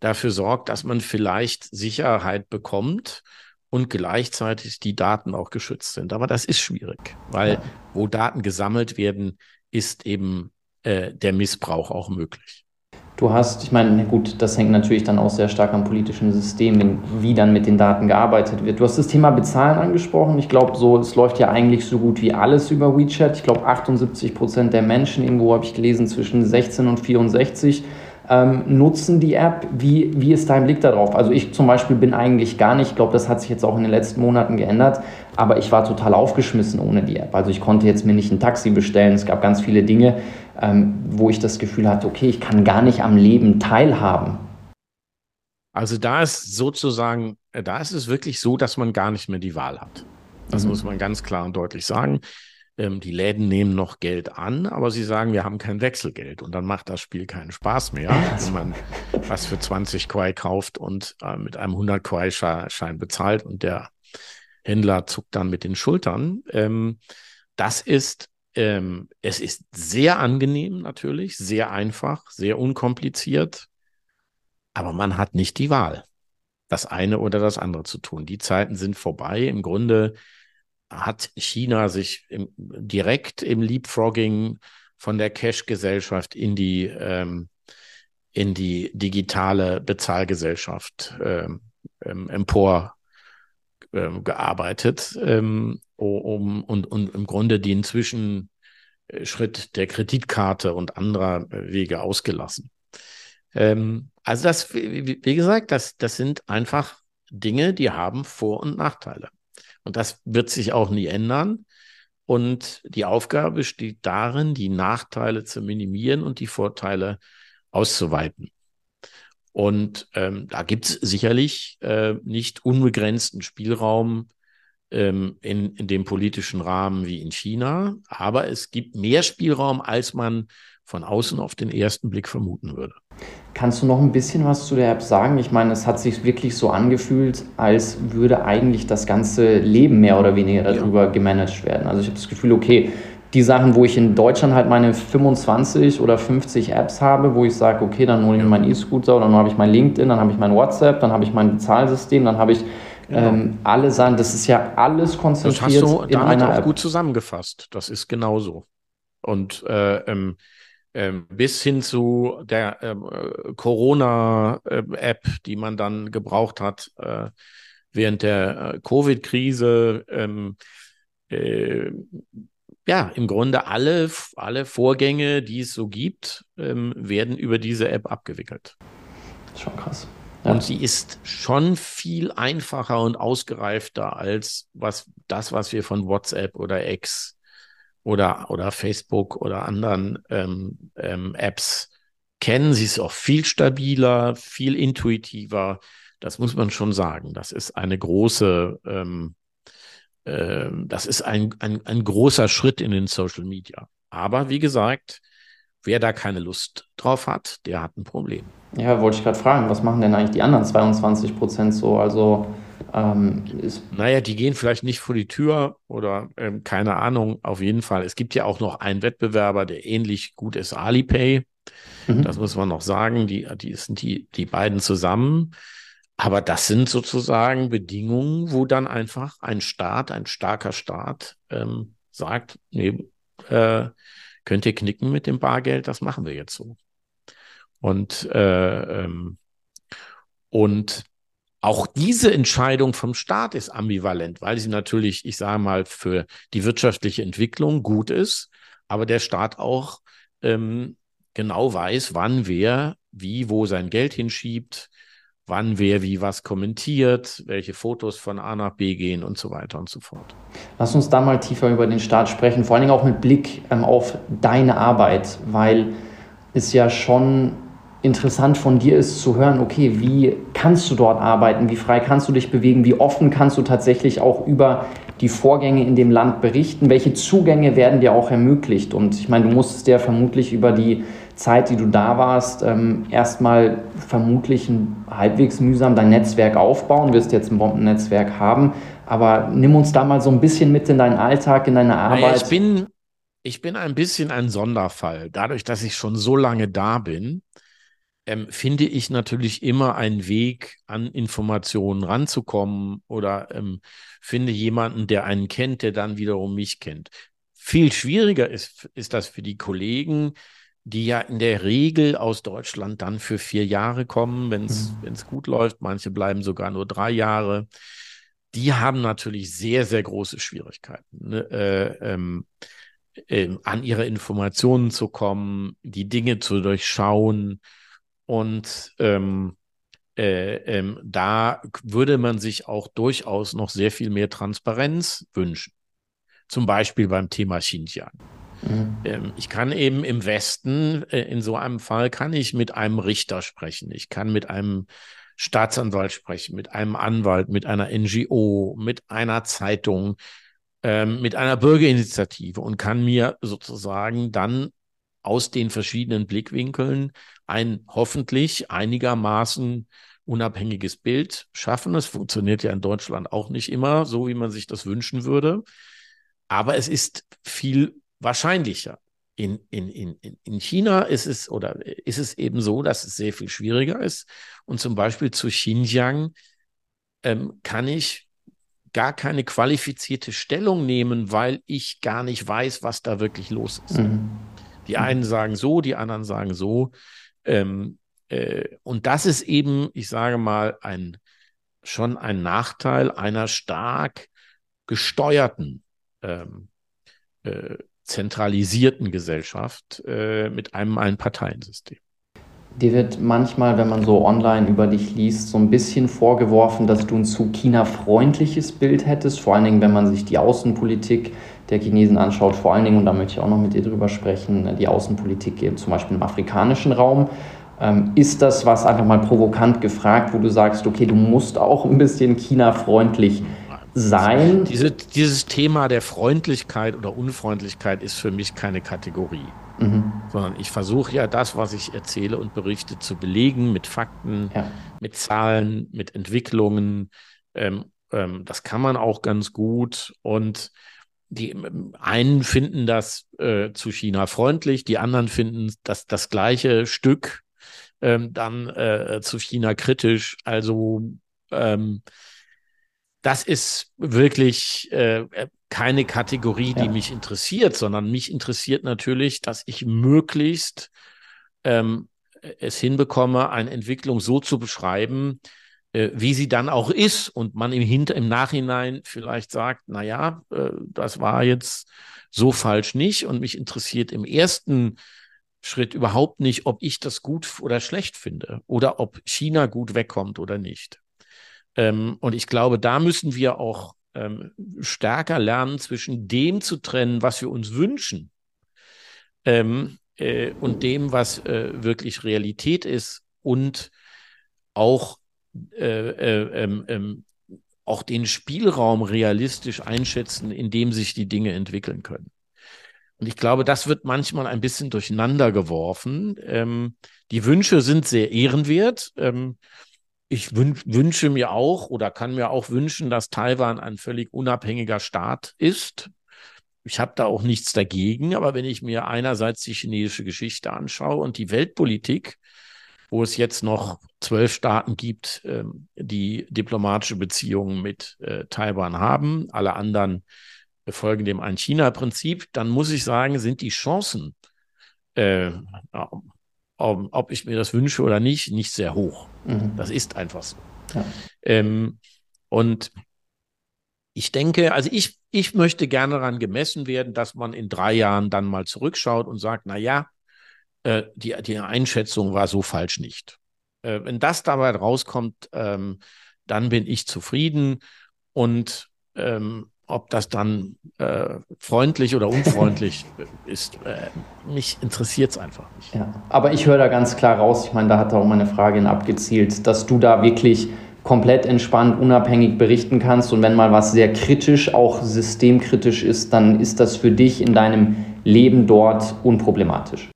dafür sorgt, dass man vielleicht Sicherheit bekommt und gleichzeitig die Daten auch geschützt sind. Aber das ist schwierig, weil ja. wo Daten gesammelt werden, ist eben äh, der Missbrauch auch möglich. Du hast, ich meine, gut, das hängt natürlich dann auch sehr stark am politischen System, wie dann mit den Daten gearbeitet wird. Du hast das Thema Bezahlen angesprochen. Ich glaube, so, es läuft ja eigentlich so gut wie alles über WeChat. Ich glaube, 78 Prozent der Menschen, irgendwo habe ich gelesen, zwischen 16 und 64 ähm, nutzen die App. Wie, wie ist dein Blick darauf? Also ich zum Beispiel bin eigentlich gar nicht, ich glaube, das hat sich jetzt auch in den letzten Monaten geändert, aber ich war total aufgeschmissen ohne die App. Also ich konnte jetzt mir nicht ein Taxi bestellen. Es gab ganz viele Dinge, ähm, wo ich das Gefühl hatte, okay, ich kann gar nicht am Leben teilhaben. Also da ist sozusagen, äh, da ist es wirklich so, dass man gar nicht mehr die Wahl hat. Das mhm. muss man ganz klar und deutlich sagen. Ähm, die Läden nehmen noch Geld an, aber sie sagen, wir haben kein Wechselgeld und dann macht das Spiel keinen Spaß mehr, wenn man was für 20 Quai kauft und äh, mit einem 100 Quai-Schein bezahlt und der Händler zuckt dann mit den Schultern. Ähm, das ist ähm, es ist sehr angenehm natürlich, sehr einfach, sehr unkompliziert, aber man hat nicht die Wahl, das eine oder das andere zu tun. Die Zeiten sind vorbei. Im Grunde hat China sich im, direkt im Leapfrogging von der Cash-Gesellschaft in die ähm, in die digitale Bezahlgesellschaft ähm, ähm, empor ähm, gearbeitet, ähm, um und, und im Grunde den Zwischenschritt der Kreditkarte und anderer Wege ausgelassen. Ähm, also das, wie, wie gesagt, das, das sind einfach Dinge, die haben Vor- und Nachteile. Und das wird sich auch nie ändern. Und die Aufgabe besteht darin, die Nachteile zu minimieren und die Vorteile auszuweiten. Und ähm, da gibt es sicherlich äh, nicht unbegrenzten Spielraum ähm, in, in dem politischen Rahmen wie in China, aber es gibt mehr Spielraum, als man von außen auf den ersten Blick vermuten würde. Kannst du noch ein bisschen was zu der App sagen? Ich meine, es hat sich wirklich so angefühlt, als würde eigentlich das ganze Leben mehr oder weniger darüber ja. gemanagt werden. Also ich habe das Gefühl, okay, die Sachen, wo ich in Deutschland halt meine 25 oder 50 Apps habe, wo ich sage, okay, dann hole ich mir meinen E-Scooter, dann habe ich mein LinkedIn, dann habe ich mein WhatsApp, dann habe ich mein Bezahlsystem, dann habe ich genau. ähm, alle Sachen. Das ist ja alles konzentriert das hast du in damit einer auch App. gut zusammengefasst. Das ist genauso. Und äh, ähm, ähm, bis hin zu der ähm, äh, Corona-App, die man dann gebraucht hat äh, während der äh, Covid-Krise. Ähm, äh, ja, im Grunde alle, alle Vorgänge, die es so gibt, ähm, werden über diese App abgewickelt. Schon krass. Ja. Und sie ist schon viel einfacher und ausgereifter als was, das, was wir von WhatsApp oder X oder, oder Facebook oder anderen ähm, ähm, Apps kennen. Sie ist auch viel stabiler, viel intuitiver. Das muss man schon sagen. Das ist eine große ähm, ähm, das ist ein, ein, ein großer Schritt in den Social Media. Aber wie gesagt, wer da keine Lust drauf hat, der hat ein Problem. Ja, wollte ich gerade fragen, was machen denn eigentlich die anderen 22 Prozent so? Also ähm, naja, die gehen vielleicht nicht vor die Tür oder ähm, keine Ahnung. Auf jeden Fall. Es gibt ja auch noch einen Wettbewerber, der ähnlich gut ist, Alipay. Mhm. Das muss man noch sagen. Die, die sind die, die beiden zusammen. Aber das sind sozusagen Bedingungen, wo dann einfach ein Staat, ein starker Staat ähm, sagt, nee, äh, könnt ihr knicken mit dem Bargeld, das machen wir jetzt so. Und, äh, ähm, und auch diese Entscheidung vom Staat ist ambivalent, weil sie natürlich, ich sage mal, für die wirtschaftliche Entwicklung gut ist, aber der Staat auch ähm, genau weiß, wann wer wie wo sein Geld hinschiebt, wann wer wie was kommentiert, welche Fotos von A nach B gehen und so weiter und so fort. Lass uns da mal tiefer über den Staat sprechen, vor allen Dingen auch mit Blick ähm, auf deine Arbeit, weil es ja schon interessant von dir ist zu hören, okay, wie kannst du dort arbeiten, wie frei kannst du dich bewegen, wie offen kannst du tatsächlich auch über die Vorgänge in dem Land berichten, welche Zugänge werden dir auch ermöglicht? Und ich meine, du musstest ja vermutlich über die Zeit, die du da warst, ähm, erstmal vermutlich halbwegs mühsam dein Netzwerk aufbauen, wirst jetzt ein Bombennetzwerk haben, aber nimm uns da mal so ein bisschen mit in deinen Alltag, in deine Arbeit. Naja, ich bin, ich bin ein bisschen ein Sonderfall. Dadurch, dass ich schon so lange da bin, ähm, finde ich natürlich immer einen Weg, an Informationen ranzukommen oder ähm, finde jemanden, der einen kennt, der dann wiederum mich kennt. Viel schwieriger ist, ist das für die Kollegen, die ja in der Regel aus Deutschland dann für vier Jahre kommen, wenn es mhm. gut läuft. Manche bleiben sogar nur drei Jahre. Die haben natürlich sehr, sehr große Schwierigkeiten, ne? äh, ähm, äh, an ihre Informationen zu kommen, die Dinge zu durchschauen. Und ähm, äh, ähm, da würde man sich auch durchaus noch sehr viel mehr Transparenz wünschen. Zum Beispiel beim Thema Xinjiang. Mhm. Ähm, ich kann eben im Westen, äh, in so einem Fall, kann ich mit einem Richter sprechen. Ich kann mit einem Staatsanwalt sprechen, mit einem Anwalt, mit einer NGO, mit einer Zeitung, ähm, mit einer Bürgerinitiative und kann mir sozusagen dann aus den verschiedenen Blickwinkeln ein hoffentlich einigermaßen unabhängiges Bild schaffen. Das funktioniert ja in Deutschland auch nicht immer so, wie man sich das wünschen würde. Aber es ist viel wahrscheinlicher. In, in, in, in China ist es oder ist es eben so, dass es sehr viel schwieriger ist. Und zum Beispiel zu Xinjiang ähm, kann ich gar keine qualifizierte Stellung nehmen, weil ich gar nicht weiß, was da wirklich los ist. Mhm. Die einen sagen so, die anderen sagen so. Ähm, äh, und das ist eben, ich sage mal, ein, schon ein Nachteil einer stark gesteuerten, ähm, äh, zentralisierten Gesellschaft äh, mit einem Einparteiensystem. Dir wird manchmal, wenn man so online über dich liest, so ein bisschen vorgeworfen, dass du ein zu China-freundliches Bild hättest, vor allen Dingen, wenn man sich die Außenpolitik der Chinesen anschaut, vor allen Dingen, und da möchte ich auch noch mit dir drüber sprechen, die Außenpolitik zum Beispiel im afrikanischen Raum. Ähm, ist das was einfach mal provokant gefragt, wo du sagst, okay, du musst auch ein bisschen China-freundlich sein? Diese, dieses Thema der Freundlichkeit oder Unfreundlichkeit ist für mich keine Kategorie. Mhm. Sondern ich versuche ja das, was ich erzähle und berichte, zu belegen mit Fakten, ja. mit Zahlen, mit Entwicklungen. Ähm, ähm, das kann man auch ganz gut. Und die einen finden das äh, zu China freundlich, die anderen finden das das gleiche Stück ähm, dann äh, zu China kritisch. Also ähm, das ist wirklich äh, keine Kategorie, die ja. mich interessiert, sondern mich interessiert natürlich, dass ich möglichst ähm, es hinbekomme, eine Entwicklung so zu beschreiben, äh, wie sie dann auch ist und man im, Hinter im Nachhinein vielleicht sagt, na ja, äh, das war jetzt so falsch nicht und mich interessiert im ersten Schritt überhaupt nicht, ob ich das gut oder schlecht finde oder ob China gut wegkommt oder nicht. Ähm, und ich glaube, da müssen wir auch ähm, stärker lernen, zwischen dem zu trennen, was wir uns wünschen ähm, äh, und dem, was äh, wirklich Realität ist und auch, äh, äh ähm, ähm, auch den Spielraum realistisch einschätzen, in dem sich die Dinge entwickeln können. Und ich glaube, das wird manchmal ein bisschen durcheinander geworfen. Ähm, die Wünsche sind sehr ehrenwert. Ähm, ich wünsche mir auch oder kann mir auch wünschen, dass Taiwan ein völlig unabhängiger Staat ist. Ich habe da auch nichts dagegen, aber wenn ich mir einerseits die chinesische Geschichte anschaue und die Weltpolitik, wo es jetzt noch zwölf Staaten gibt, ähm, die diplomatische Beziehungen mit äh, Taiwan haben, alle anderen folgen dem Ein-China-Prinzip, dann muss ich sagen, sind die Chancen, äh, ob ich mir das wünsche oder nicht, nicht sehr hoch. Mhm. Das ist einfach so. Ja. Ähm, und ich denke, also ich, ich möchte gerne daran gemessen werden, dass man in drei Jahren dann mal zurückschaut und sagt, na ja, äh, die, die Einschätzung war so falsch nicht. Äh, wenn das dabei rauskommt, ähm, dann bin ich zufrieden und ähm, ob das dann äh, freundlich oder unfreundlich <laughs> ist, äh, mich interessiert es einfach nicht. Ja, aber ich höre da ganz klar raus, ich meine, da hat auch meine Frage abgezielt, dass du da wirklich komplett entspannt, unabhängig berichten kannst und wenn mal was sehr kritisch, auch systemkritisch ist, dann ist das für dich in deinem Leben dort unproblematisch.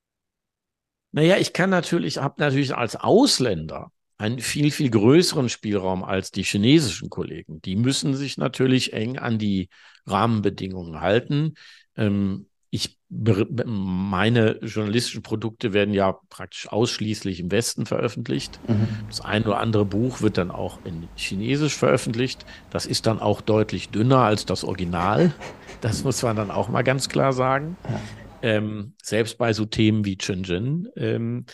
Naja, ich kann natürlich, habe natürlich als Ausländer einen viel, viel größeren Spielraum als die chinesischen Kollegen. Die müssen sich natürlich eng an die Rahmenbedingungen halten. Ähm, ich, meine journalistischen Produkte werden ja praktisch ausschließlich im Westen veröffentlicht. Mhm. Das ein oder andere Buch wird dann auch in Chinesisch veröffentlicht. Das ist dann auch deutlich dünner als das Original. Das muss man dann auch mal ganz klar sagen. Ja. Ähm, selbst bei so Themen wie Shenzhen. Ähm,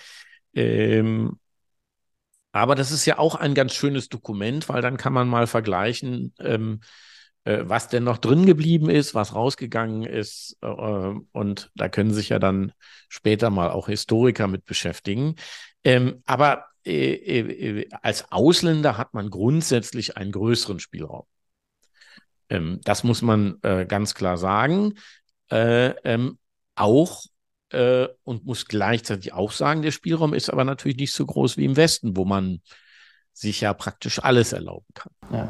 ähm, aber das ist ja auch ein ganz schönes Dokument, weil dann kann man mal vergleichen, ähm, äh, was denn noch drin geblieben ist, was rausgegangen ist. Äh, und da können sich ja dann später mal auch Historiker mit beschäftigen. Ähm, aber äh, äh, als Ausländer hat man grundsätzlich einen größeren Spielraum. Ähm, das muss man äh, ganz klar sagen. Äh, ähm, auch äh, und muss gleichzeitig auch sagen, der Spielraum ist aber natürlich nicht so groß wie im Westen, wo man sich ja praktisch alles erlauben kann. Ja.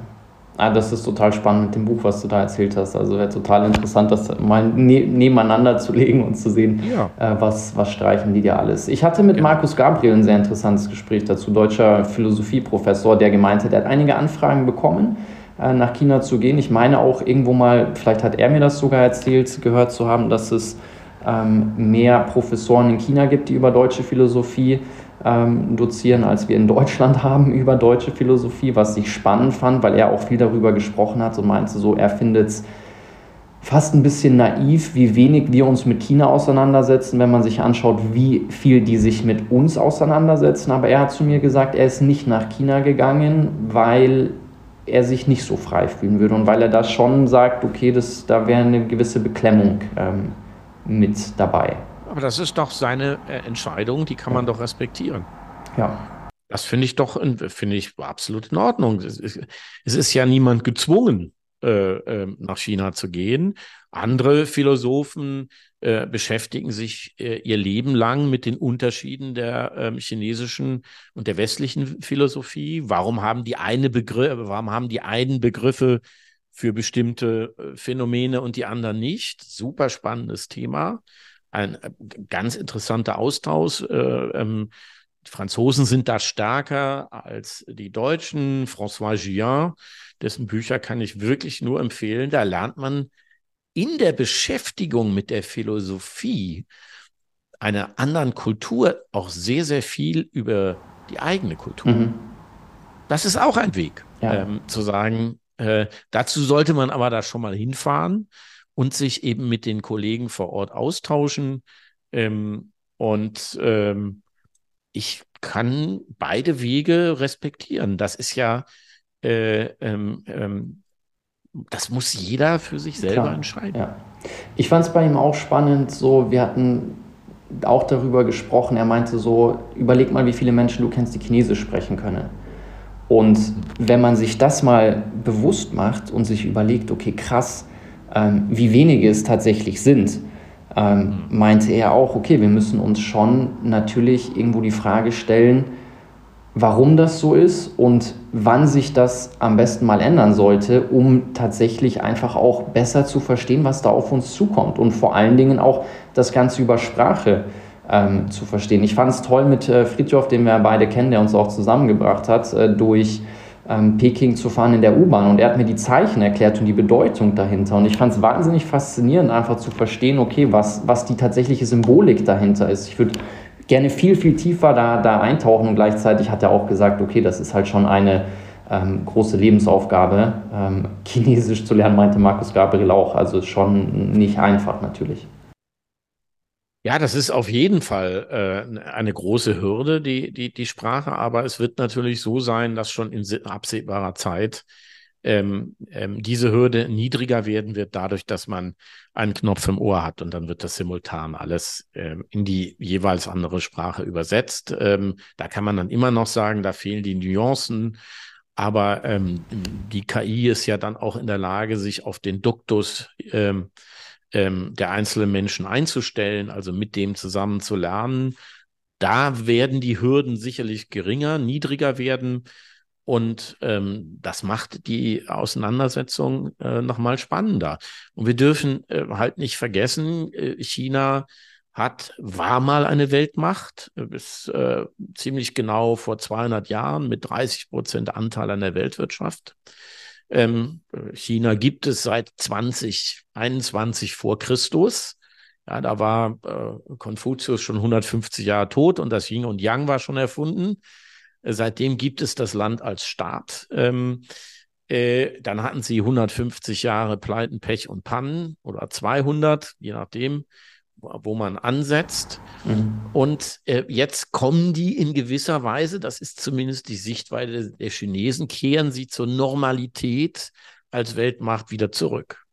Ah, das ist total spannend mit dem Buch, was du da erzählt hast. Also wäre total interessant, das mal ne nebeneinander zu <laughs> legen und zu sehen, ja. äh, was, was streichen die dir alles. Ich hatte mit ja. Markus Gabriel ein sehr interessantes Gespräch dazu, deutscher Philosophieprofessor, der gemeint hat, er hat einige Anfragen bekommen, äh, nach China zu gehen. Ich meine auch irgendwo mal, vielleicht hat er mir das sogar erzählt, gehört zu haben, dass es mehr Professoren in China gibt, die über deutsche Philosophie ähm, dozieren, als wir in Deutschland <laughs> haben über deutsche Philosophie, was ich spannend fand, weil er auch viel darüber gesprochen hat und meinte so, er findet es fast ein bisschen naiv, wie wenig wir uns mit China auseinandersetzen, wenn man sich anschaut, wie viel die sich mit uns auseinandersetzen. Aber er hat zu mir gesagt, er ist nicht nach China gegangen, weil er sich nicht so frei fühlen würde und weil er da schon sagt, okay, das, da wäre eine gewisse Beklemmung ähm, mit dabei. Aber das ist doch seine äh, Entscheidung, die kann man doch respektieren. Ja. Das finde ich doch, finde ich absolut in Ordnung. Es ist, ja niemand gezwungen, äh, äh, nach China zu gehen. Andere Philosophen äh, beschäftigen sich äh, ihr Leben lang mit den Unterschieden der ähm, chinesischen und der westlichen Philosophie. Warum haben die eine Begriff, warum haben die einen Begriffe für bestimmte äh, Phänomene und die anderen nicht? Super spannendes Thema ein äh, ganz interessanter Austausch. Äh, ähm, die Franzosen sind da stärker als die Deutschen. François Gillon, dessen Bücher kann ich wirklich nur empfehlen. Da lernt man in der Beschäftigung mit der Philosophie einer anderen Kultur auch sehr, sehr viel über die eigene Kultur. Mhm. Das ist auch ein Weg, ja. ähm, zu sagen, äh, dazu sollte man aber da schon mal hinfahren und sich eben mit den Kollegen vor Ort austauschen. Ähm, und ähm, ich kann beide Wege respektieren. Das ist ja, äh, ähm, ähm das muss jeder für sich selber Klar, entscheiden. Ja. Ich fand es bei ihm auch spannend, so, wir hatten auch darüber gesprochen, er meinte so, überleg mal, wie viele Menschen du kennst, die Chinesisch sprechen können. Und wenn man sich das mal bewusst macht und sich überlegt, okay, krass, ähm, wie wenige es tatsächlich sind, ähm, meinte er auch, okay, wir müssen uns schon natürlich irgendwo die Frage stellen, warum das so ist und wann sich das am besten mal ändern sollte, um tatsächlich einfach auch besser zu verstehen, was da auf uns zukommt und vor allen Dingen auch das Ganze über Sprache ähm, zu verstehen. Ich fand es toll mit äh, Fritjof, den wir beide kennen, der uns auch zusammengebracht hat, äh, durch ähm, Peking zu fahren in der U-Bahn. Und er hat mir die Zeichen erklärt und die Bedeutung dahinter. Und ich fand es wahnsinnig faszinierend, einfach zu verstehen, okay, was, was die tatsächliche Symbolik dahinter ist. Ich würde gerne viel, viel tiefer da, da eintauchen und gleichzeitig hat er auch gesagt, okay, das ist halt schon eine ähm, große Lebensaufgabe. Ähm, Chinesisch zu lernen, meinte Markus Gabriel auch. Also schon nicht einfach natürlich. Ja, das ist auf jeden Fall äh, eine große Hürde, die, die, die Sprache, aber es wird natürlich so sein, dass schon in absehbarer Zeit ähm, ähm, diese Hürde niedriger werden wird, dadurch, dass man einen Knopf im Ohr hat. Und dann wird das simultan alles ähm, in die jeweils andere Sprache übersetzt. Ähm, da kann man dann immer noch sagen, da fehlen die Nuancen, aber ähm, die KI ist ja dann auch in der Lage, sich auf den Duktus ähm, ähm, der einzelnen Menschen einzustellen, also mit dem zusammen zu lernen. Da werden die Hürden sicherlich geringer, niedriger werden. Und ähm, das macht die Auseinandersetzung äh, nochmal spannender. Und wir dürfen äh, halt nicht vergessen, äh, China hat, war mal eine Weltmacht, bis äh, ziemlich genau vor 200 Jahren mit 30 Prozent Anteil an der Weltwirtschaft. Ähm, China gibt es seit 2021 vor Christus. Ja, da war äh, Konfuzius schon 150 Jahre tot und das Yin und Yang war schon erfunden. Äh, seitdem gibt es das Land als Staat. Ähm, äh, dann hatten sie 150 Jahre Pleiten, Pech und Pannen oder 200, je nachdem wo man ansetzt. Mhm. Und äh, jetzt kommen die in gewisser Weise, das ist zumindest die Sichtweise der Chinesen, kehren sie zur Normalität als Weltmacht wieder zurück.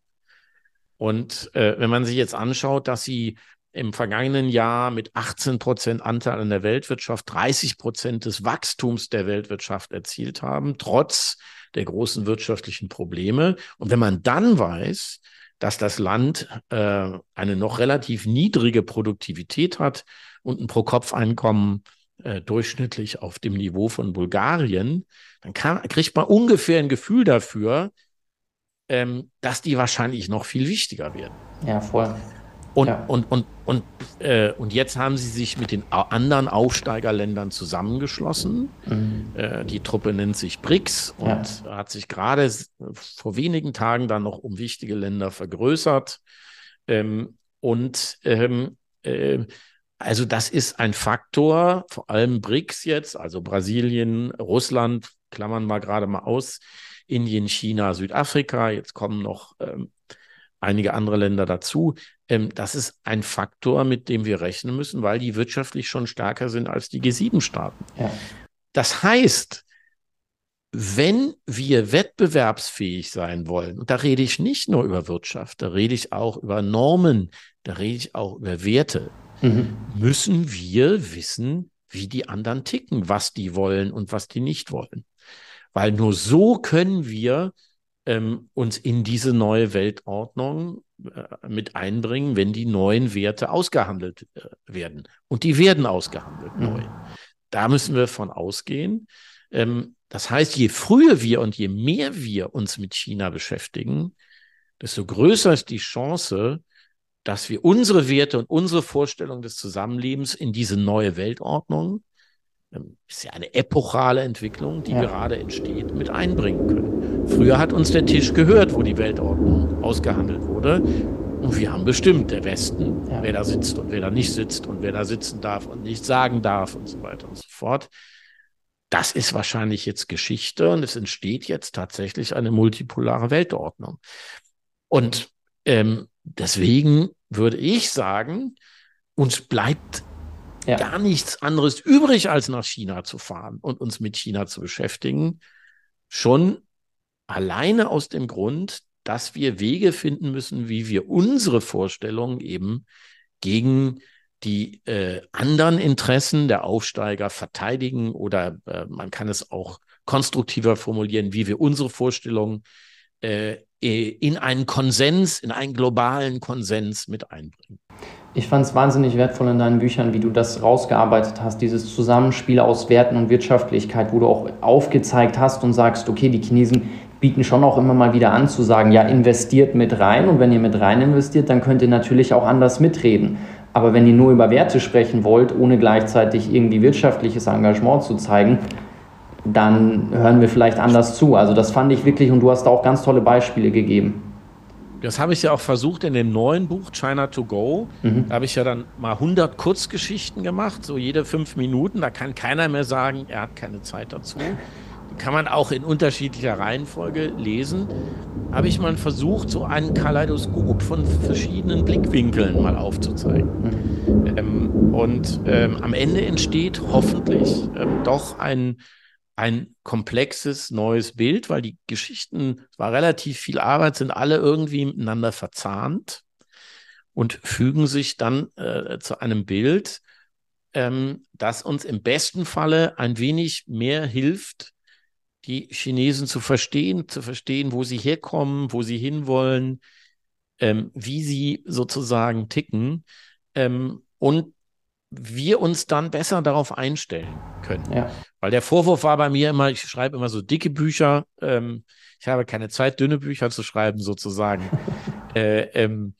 Und äh, wenn man sich jetzt anschaut, dass sie im vergangenen Jahr mit 18 Prozent Anteil an der Weltwirtschaft 30 Prozent des Wachstums der Weltwirtschaft erzielt haben, trotz der großen wirtschaftlichen Probleme. Und wenn man dann weiß, dass das Land äh, eine noch relativ niedrige Produktivität hat und ein Pro-Kopf-Einkommen äh, durchschnittlich auf dem Niveau von Bulgarien, dann kann, kriegt man ungefähr ein Gefühl dafür, ähm, dass die wahrscheinlich noch viel wichtiger werden. Ja, voll. Und, ja. und, und, und, äh, und jetzt haben sie sich mit den anderen Aufsteigerländern zusammengeschlossen. Mhm. Äh, die Truppe nennt sich BRICS und ja. hat sich gerade vor wenigen Tagen dann noch um wichtige Länder vergrößert. Ähm, und ähm, äh, also das ist ein Faktor, vor allem BRICS jetzt, also Brasilien, Russland, klammern wir gerade mal aus, Indien, China, Südafrika, jetzt kommen noch ähm, einige andere Länder dazu. Ähm, das ist ein Faktor, mit dem wir rechnen müssen, weil die wirtschaftlich schon stärker sind als die G7-Staaten. Ja. Das heißt, wenn wir wettbewerbsfähig sein wollen, und da rede ich nicht nur über Wirtschaft, da rede ich auch über Normen, da rede ich auch über Werte, mhm. müssen wir wissen, wie die anderen ticken, was die wollen und was die nicht wollen. Weil nur so können wir ähm, uns in diese neue Weltordnung äh, mit einbringen, wenn die neuen Werte ausgehandelt äh, werden. Und die werden ausgehandelt mhm. neu. Da müssen wir von ausgehen. Ähm, das heißt, je früher wir und je mehr wir uns mit China beschäftigen, desto größer ist die Chance, dass wir unsere Werte und unsere Vorstellung des Zusammenlebens in diese neue Weltordnung, ähm, ist ja eine epochale Entwicklung, die ja. gerade entsteht, mit einbringen können. Früher hat uns der Tisch gehört, wo die Weltordnung ausgehandelt wurde. Und wir haben bestimmt, der Westen, ja. wer da sitzt und wer da nicht sitzt und wer da sitzen darf und nicht sagen darf und so weiter und so fort. Das ist wahrscheinlich jetzt Geschichte und es entsteht jetzt tatsächlich eine multipolare Weltordnung. Und ähm, deswegen würde ich sagen, uns bleibt ja. gar nichts anderes übrig, als nach China zu fahren und uns mit China zu beschäftigen. Schon alleine aus dem Grund, dass wir Wege finden müssen, wie wir unsere Vorstellungen eben gegen die äh, anderen Interessen der Aufsteiger verteidigen oder äh, man kann es auch konstruktiver formulieren, wie wir unsere Vorstellungen äh, in einen Konsens, in einen globalen Konsens mit einbringen. Ich fand es wahnsinnig wertvoll in deinen Büchern, wie du das rausgearbeitet hast, dieses Zusammenspiel aus Werten und Wirtschaftlichkeit, wo du auch aufgezeigt hast und sagst, okay, die Chinesen bieten schon auch immer mal wieder an zu sagen, ja, investiert mit rein und wenn ihr mit rein investiert, dann könnt ihr natürlich auch anders mitreden. Aber wenn ihr nur über Werte sprechen wollt, ohne gleichzeitig irgendwie wirtschaftliches Engagement zu zeigen, dann hören wir vielleicht anders zu. Also das fand ich wirklich und du hast da auch ganz tolle Beispiele gegeben. Das habe ich ja auch versucht in dem neuen Buch China to Go. Mhm. Da habe ich ja dann mal 100 Kurzgeschichten gemacht, so jede fünf Minuten. Da kann keiner mehr sagen, er hat keine Zeit dazu. Kann man auch in unterschiedlicher Reihenfolge lesen. Habe ich mal versucht, so einen Kaleidoskop von verschiedenen Blickwinkeln mal aufzuzeigen. Mhm. Ähm, und ähm, am Ende entsteht hoffentlich ähm, doch ein ein komplexes neues Bild, weil die Geschichten, es war relativ viel Arbeit, sind alle irgendwie miteinander verzahnt und fügen sich dann äh, zu einem Bild, ähm, das uns im besten Falle ein wenig mehr hilft, die Chinesen zu verstehen, zu verstehen, wo sie herkommen, wo sie hinwollen, ähm, wie sie sozusagen ticken ähm, und wir uns dann besser darauf einstellen können. Ja. Weil der Vorwurf war bei mir immer, ich schreibe immer so dicke Bücher. Ähm, ich habe keine Zeit, dünne Bücher zu schreiben, sozusagen. <laughs> äh, ähm,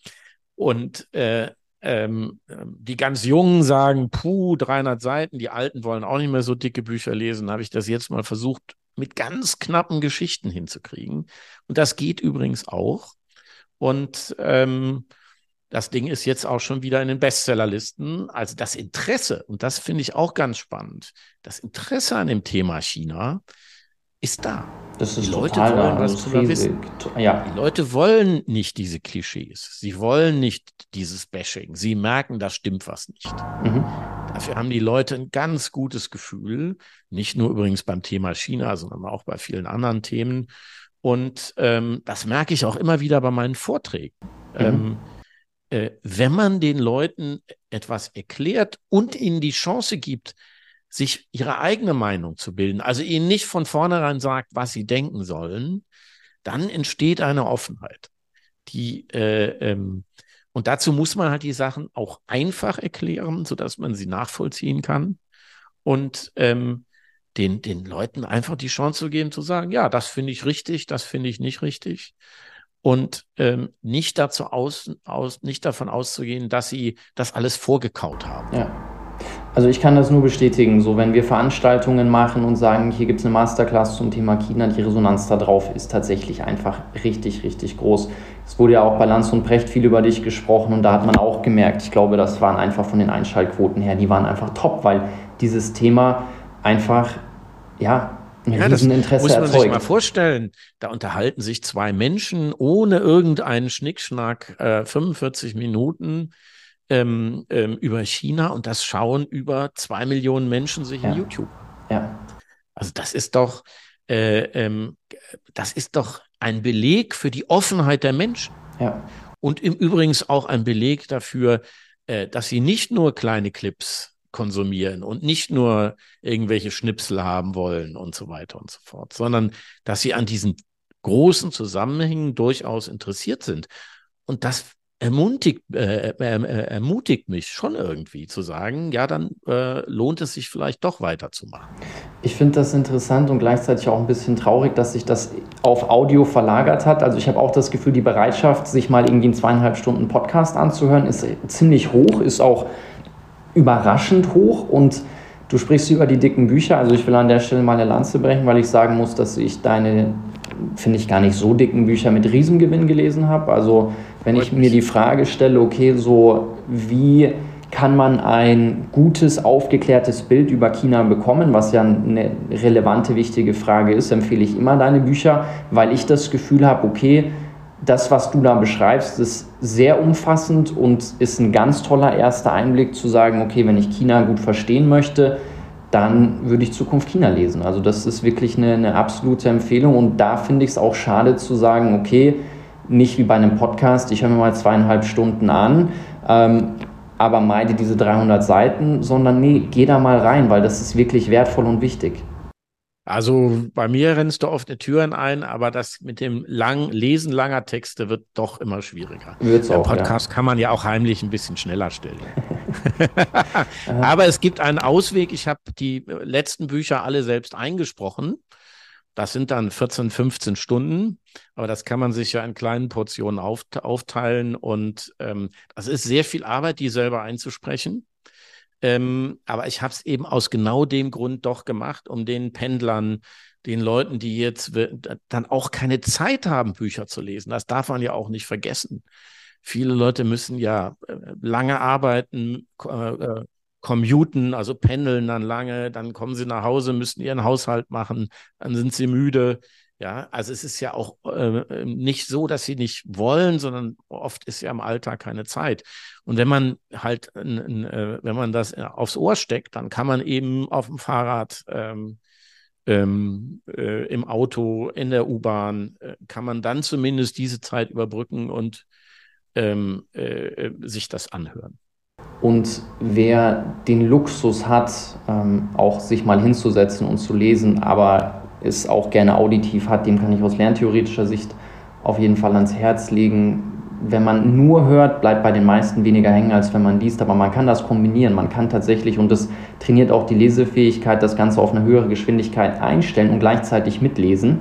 und äh, ähm, die ganz Jungen sagen, puh, 300 Seiten. Die Alten wollen auch nicht mehr so dicke Bücher lesen. Habe ich das jetzt mal versucht, mit ganz knappen Geschichten hinzukriegen. Und das geht übrigens auch. Und ähm, das Ding ist jetzt auch schon wieder in den Bestsellerlisten. Also das Interesse, und das finde ich auch ganz spannend, das Interesse an dem Thema China ist da. Das ist die Leute wollen was drüber wissen. Ja. Die Leute wollen nicht diese Klischees. Sie wollen nicht dieses Bashing. Sie merken, da stimmt was nicht. Mhm. Dafür haben die Leute ein ganz gutes Gefühl. Nicht nur übrigens beim Thema China, sondern auch bei vielen anderen Themen. Und ähm, das merke ich auch immer wieder bei meinen Vorträgen. Mhm. Ähm, äh, wenn man den Leuten etwas erklärt und ihnen die Chance gibt, sich ihre eigene Meinung zu bilden, also ihnen nicht von vornherein sagt, was sie denken sollen, dann entsteht eine Offenheit. Die, äh, ähm, und dazu muss man halt die Sachen auch einfach erklären, sodass man sie nachvollziehen kann. Und ähm, den, den Leuten einfach die Chance zu geben, zu sagen, ja, das finde ich richtig, das finde ich nicht richtig und ähm, nicht dazu aus, aus, nicht davon auszugehen, dass sie das alles vorgekaut haben. Ja. Also ich kann das nur bestätigen. So, wenn wir Veranstaltungen machen und sagen, hier gibt es eine Masterclass zum Thema China, die Resonanz darauf ist tatsächlich einfach richtig, richtig groß. Es wurde ja auch bei Lanz und Precht viel über dich gesprochen und da hat man auch gemerkt, ich glaube, das waren einfach von den Einschaltquoten her, die waren einfach top, weil dieses Thema einfach, ja, ein ja, das Interesse muss man erzeugt. sich mal vorstellen. Da unterhalten sich zwei Menschen ohne irgendeinen Schnickschnack äh, 45 Minuten ähm, ähm, über China und das schauen über zwei Millionen Menschen sich ja. in YouTube. Ja. Also das ist doch, äh, ähm, das ist doch ein Beleg für die Offenheit der Menschen. Ja. Und im Übrigen auch ein Beleg dafür, äh, dass sie nicht nur kleine Clips konsumieren und nicht nur irgendwelche Schnipsel haben wollen und so weiter und so fort, sondern dass sie an diesen großen Zusammenhängen durchaus interessiert sind. Und das ermutigt, äh, äh, äh, ermutigt mich schon irgendwie zu sagen, ja, dann äh, lohnt es sich vielleicht doch weiterzumachen. Ich finde das interessant und gleichzeitig auch ein bisschen traurig, dass sich das auf Audio verlagert hat. Also ich habe auch das Gefühl, die Bereitschaft, sich mal irgendwie einen zweieinhalb Stunden Podcast anzuhören, ist ziemlich hoch, ist auch überraschend hoch und du sprichst über die dicken Bücher. Also ich will an der Stelle mal eine Lanze brechen, weil ich sagen muss, dass ich deine, finde ich, gar nicht so dicken Bücher mit Riesengewinn gelesen habe. Also wenn ich mir die Frage stelle, okay, so wie kann man ein gutes, aufgeklärtes Bild über China bekommen, was ja eine relevante, wichtige Frage ist, empfehle ich immer deine Bücher, weil ich das Gefühl habe, okay, das, was du da beschreibst, ist sehr umfassend und ist ein ganz toller erster Einblick zu sagen, okay, wenn ich China gut verstehen möchte, dann würde ich Zukunft China lesen. Also das ist wirklich eine, eine absolute Empfehlung und da finde ich es auch schade zu sagen, okay, nicht wie bei einem Podcast, ich höre mir mal zweieinhalb Stunden an, ähm, aber meide diese 300 Seiten, sondern nee, geh da mal rein, weil das ist wirklich wertvoll und wichtig. Also bei mir rennst du offene Türen ein, aber das mit dem lang, Lesen langer Texte wird doch immer schwieriger. Wird's Der auch, Podcast ja. kann man ja auch heimlich ein bisschen schneller stellen. <laughs> <laughs> aber es gibt einen Ausweg. Ich habe die letzten Bücher alle selbst eingesprochen. Das sind dann 14, 15 Stunden, aber das kann man sich ja in kleinen Portionen aufteilen und ähm, das ist sehr viel Arbeit, die selber einzusprechen. Ähm, aber ich habe es eben aus genau dem Grund doch gemacht, um den Pendlern, den Leuten, die jetzt dann auch keine Zeit haben, Bücher zu lesen. Das darf man ja auch nicht vergessen. Viele Leute müssen ja äh, lange arbeiten, äh, äh commuten, also pendeln dann lange, dann kommen sie nach Hause, müssen ihren Haushalt machen, dann sind sie müde. Ja, also es ist ja auch äh, nicht so, dass sie nicht wollen, sondern oft ist ja im Alltag keine Zeit. Und wenn man halt, äh, wenn man das aufs Ohr steckt, dann kann man eben auf dem Fahrrad, ähm, ähm, äh, im Auto, in der U-Bahn, äh, kann man dann zumindest diese Zeit überbrücken und ähm, äh, sich das anhören. Und wer den Luxus hat, ähm, auch sich mal hinzusetzen und zu lesen, aber es auch gerne auditiv hat, dem kann ich aus lerntheoretischer Sicht auf jeden Fall ans Herz legen. Wenn man nur hört, bleibt bei den meisten weniger hängen, als wenn man liest, aber man kann das kombinieren. Man kann tatsächlich, und das trainiert auch die Lesefähigkeit, das Ganze auf eine höhere Geschwindigkeit einstellen und gleichzeitig mitlesen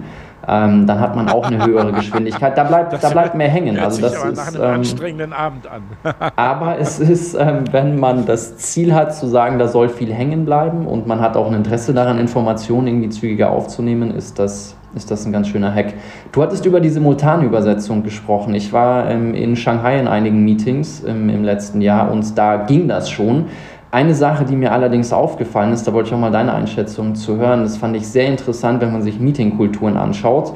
ähm, dann hat man auch eine höhere Geschwindigkeit. Da bleibt, da bleibt mehr hängen. also das ist nach einem ähm, anstrengenden Abend an. <laughs> aber es ist, ähm, wenn man das Ziel hat, zu sagen, da soll viel hängen bleiben und man hat auch ein Interesse daran, Informationen irgendwie zügiger aufzunehmen, ist das ist das ein ganz schöner Hack. Du hattest über die Simultanübersetzung gesprochen. Ich war ähm, in Shanghai in einigen Meetings im, im letzten Jahr und da ging das schon. Eine Sache, die mir allerdings aufgefallen ist, da wollte ich auch mal deine Einschätzung zu hören, das fand ich sehr interessant, wenn man sich Meetingkulturen anschaut.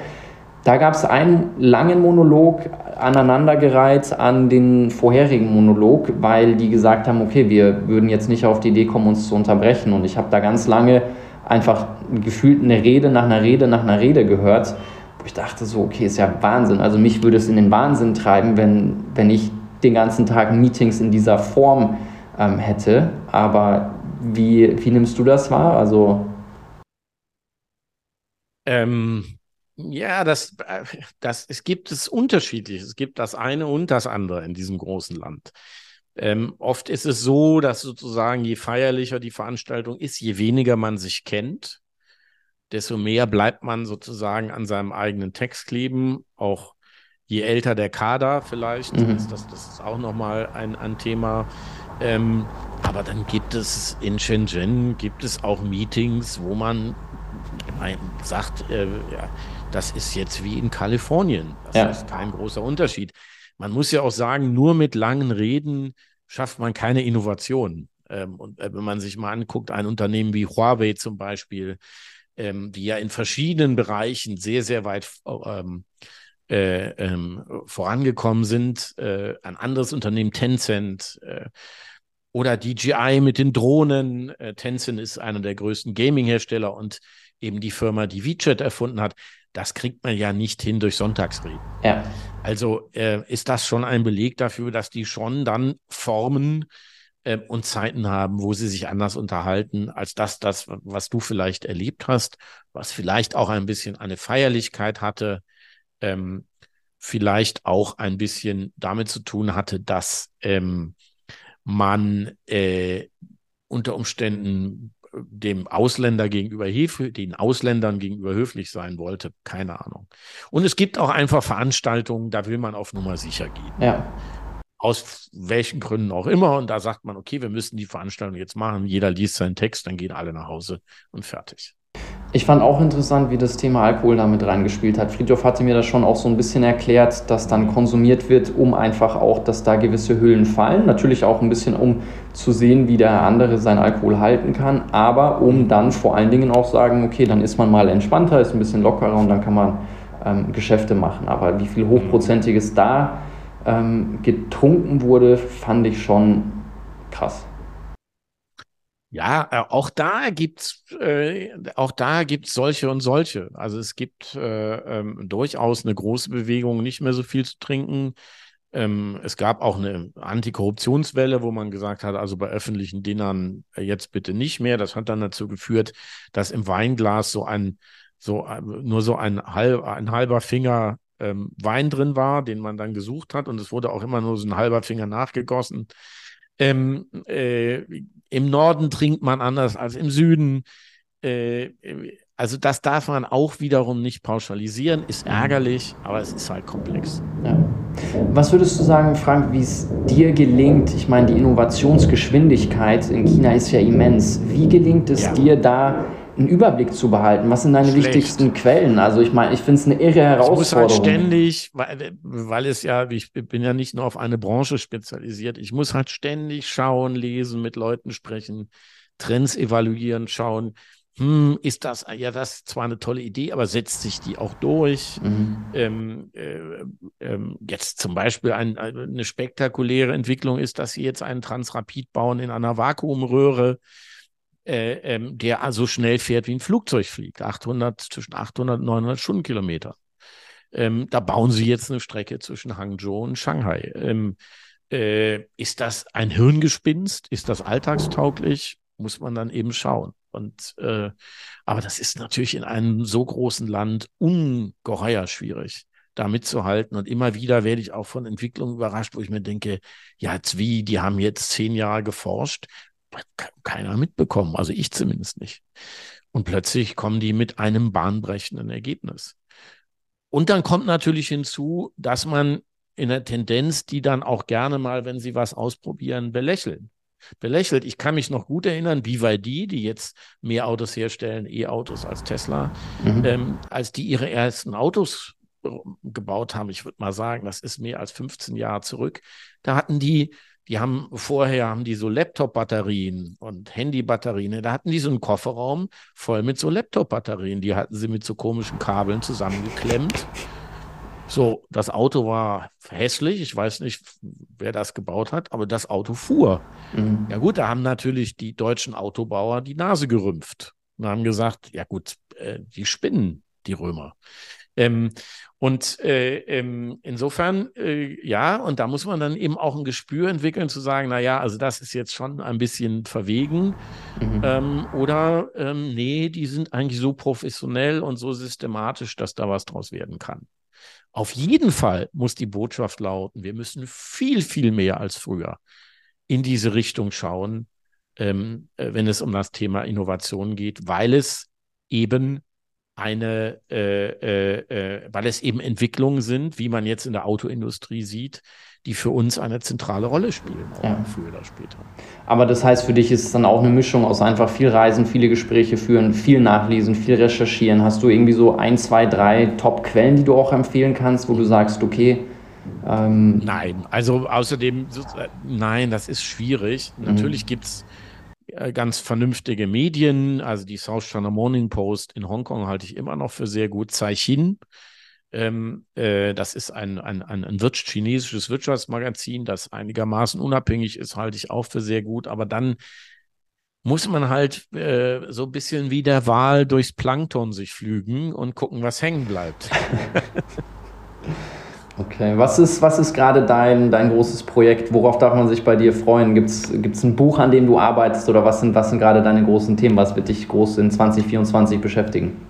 Da gab es einen langen Monolog aneinandergereiht an den vorherigen Monolog, weil die gesagt haben, okay, wir würden jetzt nicht auf die Idee kommen, uns zu unterbrechen. Und ich habe da ganz lange einfach gefühlt eine Rede nach einer Rede nach einer Rede gehört, wo ich dachte so, okay, ist ja Wahnsinn. Also mich würde es in den Wahnsinn treiben, wenn, wenn ich den ganzen Tag Meetings in dieser Form ähm, hätte. Aber wie, wie nimmst du das wahr? Also ähm, ja, das, das, es gibt es unterschiedlich. Es gibt das eine und das andere in diesem großen Land. Ähm, oft ist es so, dass sozusagen je feierlicher die Veranstaltung ist, je weniger man sich kennt, desto mehr bleibt man sozusagen an seinem eigenen Text kleben. Auch je älter der Kader vielleicht, mhm. ist das, das ist auch nochmal ein, ein Thema. Ähm, Aber dann gibt es in Shenzhen gibt es auch Meetings, wo man sagt, äh, ja, das ist jetzt wie in Kalifornien. Das ja. ist kein großer Unterschied. Man muss ja auch sagen, nur mit langen Reden schafft man keine Innovation. Ähm, und äh, wenn man sich mal anguckt, ein Unternehmen wie Huawei zum Beispiel, ähm, die ja in verschiedenen Bereichen sehr, sehr weit ähm, äh, ähm, vorangekommen sind, äh, ein anderes Unternehmen, Tencent, äh, oder DJI mit den Drohnen. Äh, Tencent ist einer der größten Gaming-Hersteller und eben die Firma, die WeChat erfunden hat. Das kriegt man ja nicht hin durch Sonntagsreden. Ja. Also äh, ist das schon ein Beleg dafür, dass die schon dann Formen äh, und Zeiten haben, wo sie sich anders unterhalten, als das, das, was du vielleicht erlebt hast, was vielleicht auch ein bisschen eine Feierlichkeit hatte, ähm, vielleicht auch ein bisschen damit zu tun hatte, dass ähm, man äh, unter Umständen dem Ausländer gegenüber den Ausländern gegenüber höflich sein wollte, keine Ahnung. Und es gibt auch einfach Veranstaltungen, da will man auf Nummer sicher gehen. Ja. Aus welchen Gründen auch immer. Und da sagt man, okay, wir müssen die Veranstaltung jetzt machen. Jeder liest seinen Text, dann gehen alle nach Hause und fertig. Ich fand auch interessant, wie das Thema Alkohol damit reingespielt hat. Friedhof hatte mir das schon auch so ein bisschen erklärt, dass dann konsumiert wird, um einfach auch, dass da gewisse Hüllen fallen. Natürlich auch ein bisschen, um zu sehen, wie der andere seinen Alkohol halten kann, aber um dann vor allen Dingen auch sagen, okay, dann ist man mal entspannter, ist ein bisschen lockerer und dann kann man ähm, Geschäfte machen. Aber wie viel Hochprozentiges da ähm, getrunken wurde, fand ich schon krass. Ja, äh, auch da gibt's äh, auch da gibt's solche und solche. Also es gibt äh, ähm, durchaus eine große Bewegung, nicht mehr so viel zu trinken. Ähm, es gab auch eine Antikorruptionswelle, wo man gesagt hat, also bei öffentlichen Dinnern äh, jetzt bitte nicht mehr. Das hat dann dazu geführt, dass im Weinglas so ein so äh, nur so ein, halb, ein halber Finger ähm, Wein drin war, den man dann gesucht hat, und es wurde auch immer nur so ein halber Finger nachgegossen. Ähm, äh, Im Norden trinkt man anders als im Süden. Äh, also das darf man auch wiederum nicht pauschalisieren, ist mhm. ärgerlich, aber es ist halt komplex. Ja. Was würdest du sagen, Frank, wie es dir gelingt? Ich meine, die Innovationsgeschwindigkeit in China ist ja immens. Wie gelingt es ja. dir da einen Überblick zu behalten? Was sind deine Schlecht. wichtigsten Quellen? Also ich meine, ich finde es eine irre Herausforderung. Es muss halt ständig, weil, weil es ja, ich bin ja nicht nur auf eine Branche spezialisiert, ich muss halt ständig schauen, lesen, mit Leuten sprechen, Trends evaluieren, schauen, hm, ist das, ja, das ist zwar eine tolle Idee, aber setzt sich die auch durch? Mhm. Ähm, äh, äh, jetzt zum Beispiel ein, eine spektakuläre Entwicklung ist, dass sie jetzt einen Transrapid bauen in einer Vakuumröhre äh, ähm, der so schnell fährt wie ein Flugzeug fliegt, 800, zwischen 800 und 900 Stundenkilometer. Ähm, da bauen sie jetzt eine Strecke zwischen Hangzhou und Shanghai. Ähm, äh, ist das ein Hirngespinst? Ist das alltagstauglich? Muss man dann eben schauen. Und äh, aber das ist natürlich in einem so großen Land ungeheuer schwierig, da mitzuhalten. Und immer wieder werde ich auch von Entwicklungen überrascht, wo ich mir denke, ja, wie, die haben jetzt zehn Jahre geforscht keiner mitbekommen, also ich zumindest nicht. Und plötzlich kommen die mit einem bahnbrechenden Ergebnis. Und dann kommt natürlich hinzu, dass man in der Tendenz, die dann auch gerne mal, wenn sie was ausprobieren, belächeln. Belächelt. Ich kann mich noch gut erinnern, BYD, die jetzt mehr Autos herstellen, E-Autos als Tesla, mhm. ähm, als die ihre ersten Autos gebaut haben, ich würde mal sagen, das ist mehr als 15 Jahre zurück, da hatten die die haben vorher haben die so Laptop-Batterien und Handy-Batterien. Da hatten die so einen Kofferraum voll mit so Laptop-Batterien. Die hatten sie mit so komischen Kabeln zusammengeklemmt. So, das Auto war hässlich. Ich weiß nicht, wer das gebaut hat, aber das Auto fuhr. Mhm. Ja gut, da haben natürlich die deutschen Autobauer die Nase gerümpft und haben gesagt, ja gut, äh, die spinnen, die Römer. Ähm, und äh, ähm, insofern, äh, ja, und da muss man dann eben auch ein Gespür entwickeln, zu sagen, na ja, also das ist jetzt schon ein bisschen verwegen. Mhm. Ähm, oder ähm, nee, die sind eigentlich so professionell und so systematisch, dass da was draus werden kann. Auf jeden Fall muss die Botschaft lauten, wir müssen viel, viel mehr als früher in diese Richtung schauen, ähm, äh, wenn es um das Thema Innovation geht, weil es eben eine, äh, äh, äh, weil es eben Entwicklungen sind, wie man jetzt in der Autoindustrie sieht, die für uns eine zentrale Rolle spielen, ja. früher oder später. Aber das heißt, für dich ist es dann auch eine Mischung aus einfach viel Reisen, viele Gespräche führen, viel nachlesen, viel recherchieren. Hast du irgendwie so ein, zwei, drei Top-Quellen, die du auch empfehlen kannst, wo du sagst, okay, ähm nein, also außerdem, nein, das ist schwierig. Mhm. Natürlich gibt es äh, ganz vernünftige Medien. Also die South China Morning Post in Hongkong halte ich immer noch für sehr gut. Caixin, ähm, äh, das ist ein, ein, ein, ein Wirtsch chinesisches Wirtschaftsmagazin, das einigermaßen unabhängig ist, halte ich auch für sehr gut. Aber dann muss man halt äh, so ein bisschen wie der Wal durchs Plankton sich flügen und gucken, was hängen bleibt. <laughs> Okay, was ist, was ist gerade dein, dein großes Projekt? Worauf darf man sich bei dir freuen? Gibt es ein Buch, an dem du arbeitest oder was sind, was sind gerade deine großen Themen? Was wird dich groß in 2024 beschäftigen?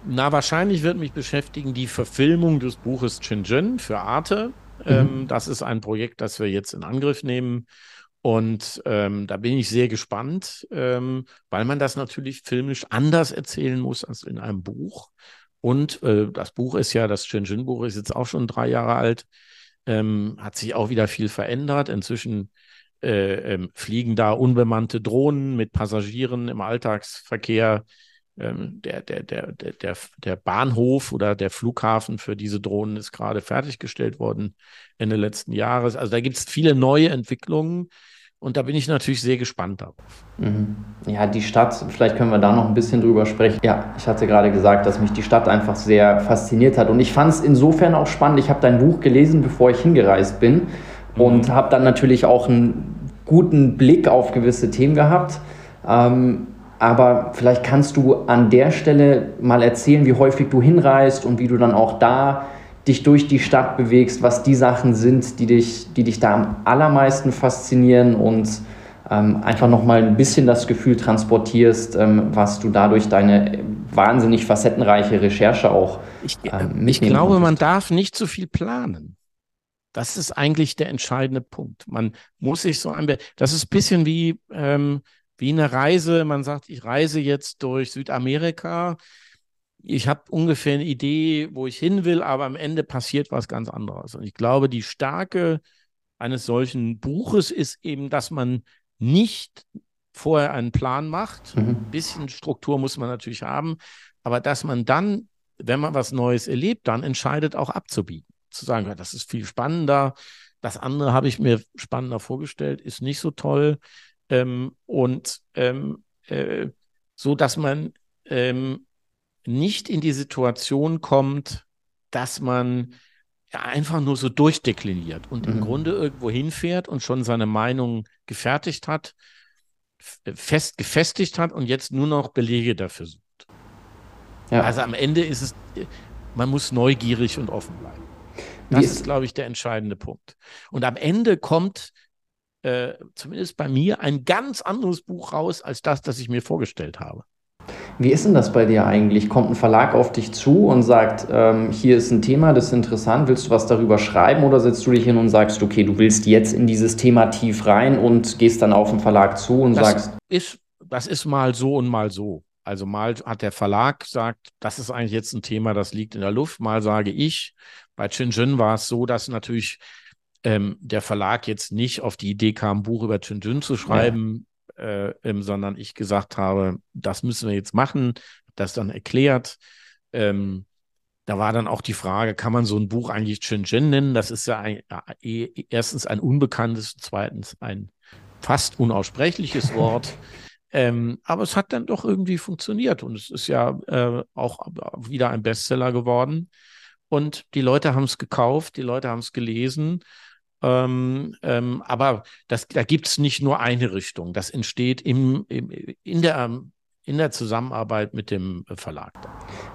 Na, wahrscheinlich wird mich beschäftigen die Verfilmung des Buches Shenzhen für Arte. Mhm. Ähm, das ist ein Projekt, das wir jetzt in Angriff nehmen. Und ähm, da bin ich sehr gespannt, ähm, weil man das natürlich filmisch anders erzählen muss als in einem Buch. Und äh, das Buch ist ja, das Shenzhen-Buch ist jetzt auch schon drei Jahre alt, ähm, hat sich auch wieder viel verändert. Inzwischen äh, ähm, fliegen da unbemannte Drohnen mit Passagieren im Alltagsverkehr. Ähm, der, der, der, der, der Bahnhof oder der Flughafen für diese Drohnen ist gerade fertiggestellt worden Ende letzten Jahres. Also da gibt es viele neue Entwicklungen. Und da bin ich natürlich sehr gespannt darauf. Mhm. Ja, die Stadt, vielleicht können wir da noch ein bisschen drüber sprechen. Ja, ich hatte gerade gesagt, dass mich die Stadt einfach sehr fasziniert hat. Und ich fand es insofern auch spannend. Ich habe dein Buch gelesen, bevor ich hingereist bin. Mhm. Und habe dann natürlich auch einen guten Blick auf gewisse Themen gehabt. Ähm, aber vielleicht kannst du an der Stelle mal erzählen, wie häufig du hinreist und wie du dann auch da dich durch die Stadt bewegst, was die Sachen sind, die dich, die dich da am allermeisten faszinieren und ähm, einfach nochmal ein bisschen das Gefühl transportierst, ähm, was du dadurch deine wahnsinnig facettenreiche Recherche auch ich, ähm, ich glaube, konntest. man darf nicht zu viel planen. Das ist eigentlich der entscheidende Punkt. Man muss sich so ein, das ist ein bisschen wie, ähm, wie eine Reise. Man sagt, ich reise jetzt durch Südamerika ich habe ungefähr eine Idee, wo ich hin will, aber am Ende passiert was ganz anderes. Und ich glaube, die Stärke eines solchen Buches ist eben, dass man nicht vorher einen Plan macht. Mhm. Ein bisschen Struktur muss man natürlich haben, aber dass man dann, wenn man was Neues erlebt, dann entscheidet, auch abzubieten. Zu sagen, ja, das ist viel spannender, das andere habe ich mir spannender vorgestellt, ist nicht so toll. Ähm, und ähm, äh, so, dass man ähm, nicht in die Situation kommt, dass man einfach nur so durchdekliniert und mhm. im Grunde irgendwo hinfährt und schon seine Meinung gefertigt hat, fest gefestigt hat und jetzt nur noch Belege dafür sucht. Ja. Also am Ende ist es, man muss neugierig und offen bleiben. Das ist, ist glaube ich, der entscheidende Punkt. Und am Ende kommt äh, zumindest bei mir ein ganz anderes Buch raus als das, das ich mir vorgestellt habe. Wie ist denn das bei dir eigentlich? Kommt ein Verlag auf dich zu und sagt, ähm, hier ist ein Thema, das ist interessant, willst du was darüber schreiben oder setzt du dich hin und sagst, okay, du willst jetzt in dieses Thema tief rein und gehst dann auf den Verlag zu und das sagst. Ist, das ist mal so und mal so. Also mal hat der Verlag gesagt, das ist eigentlich jetzt ein Thema, das liegt in der Luft. Mal sage ich, bei Chinjin war es so, dass natürlich ähm, der Verlag jetzt nicht auf die Idee kam, ein Buch über Chinjin zu schreiben, äh, ähm, sondern ich gesagt habe, das müssen wir jetzt machen, das dann erklärt. Ähm, da war dann auch die Frage, kann man so ein Buch eigentlich Shenzhen nennen? Das ist ja ein, äh, erstens ein unbekanntes, zweitens ein fast unaussprechliches <laughs> Wort. ähm, aber es hat dann doch irgendwie funktioniert und es ist ja äh, auch wieder ein Bestseller geworden. Und die Leute haben es gekauft, die Leute haben es gelesen ähm, ähm, aber das, da gibt es nicht nur eine Richtung. Das entsteht im, im, in, der, in der Zusammenarbeit mit dem Verlag.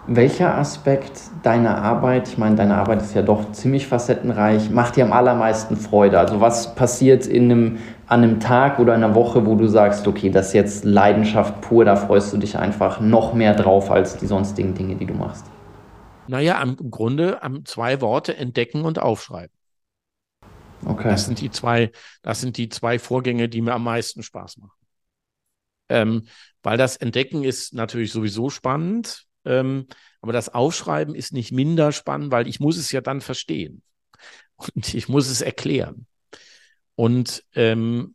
Welcher Aspekt deiner Arbeit, ich meine, deine Arbeit ist ja doch ziemlich facettenreich, macht dir am allermeisten Freude? Also was passiert in einem, an einem Tag oder einer Woche, wo du sagst, okay, das ist jetzt Leidenschaft pur, da freust du dich einfach noch mehr drauf als die sonstigen Dinge, die du machst? Naja, im Grunde zwei Worte entdecken und aufschreiben. Okay. Das sind die zwei, das sind die zwei Vorgänge, die mir am meisten Spaß machen. Ähm, weil das Entdecken ist natürlich sowieso spannend, ähm, aber das Aufschreiben ist nicht minder spannend, weil ich muss es ja dann verstehen. und ich muss es erklären. Und ähm, äh,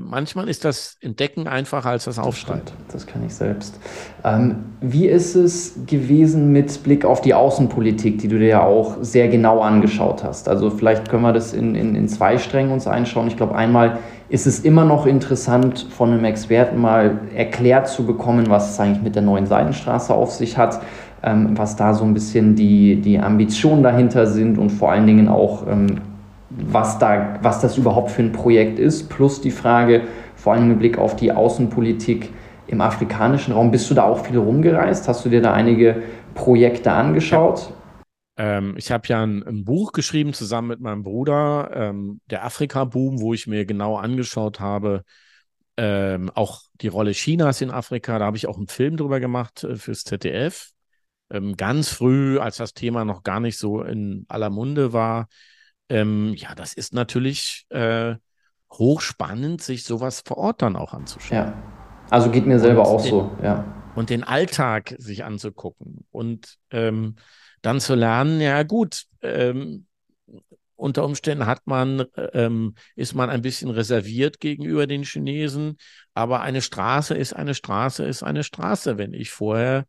manchmal ist das Entdecken einfacher als das Aufschreiben. Das kann ich selbst. Ähm, wie ist es gewesen mit Blick auf die Außenpolitik, die du dir ja auch sehr genau angeschaut hast? Also vielleicht können wir das in, in, in zwei Strängen uns einschauen. Ich glaube, einmal ist es immer noch interessant, von einem Experten mal erklärt zu bekommen, was es eigentlich mit der neuen Seidenstraße auf sich hat, ähm, was da so ein bisschen die, die Ambitionen dahinter sind und vor allen Dingen auch ähm, was, da, was das überhaupt für ein Projekt ist, plus die Frage, vor allem mit Blick auf die Außenpolitik im afrikanischen Raum. Bist du da auch viel rumgereist? Hast du dir da einige Projekte angeschaut? Ähm, ich habe ja ein, ein, Buch geschrieben zusammen mit meinem Bruder, ähm, der Afrika-Boom, wo ich mir genau angeschaut habe, ähm, auch die Rolle Chinas in Afrika. Da habe ich auch einen Film drüber gemacht äh, fürs ZDF. Ähm, ganz früh, als das Thema noch gar nicht so in aller Munde war, ähm, ja, das ist natürlich äh, hochspannend, sich sowas vor Ort dann auch anzuschauen. Ja, also geht mir selber und auch den, so, ja. Und den Alltag sich anzugucken und ähm, dann zu lernen, ja gut, ähm, unter Umständen hat man, ähm, ist man ein bisschen reserviert gegenüber den Chinesen, aber eine Straße ist eine Straße ist eine Straße. Wenn ich vorher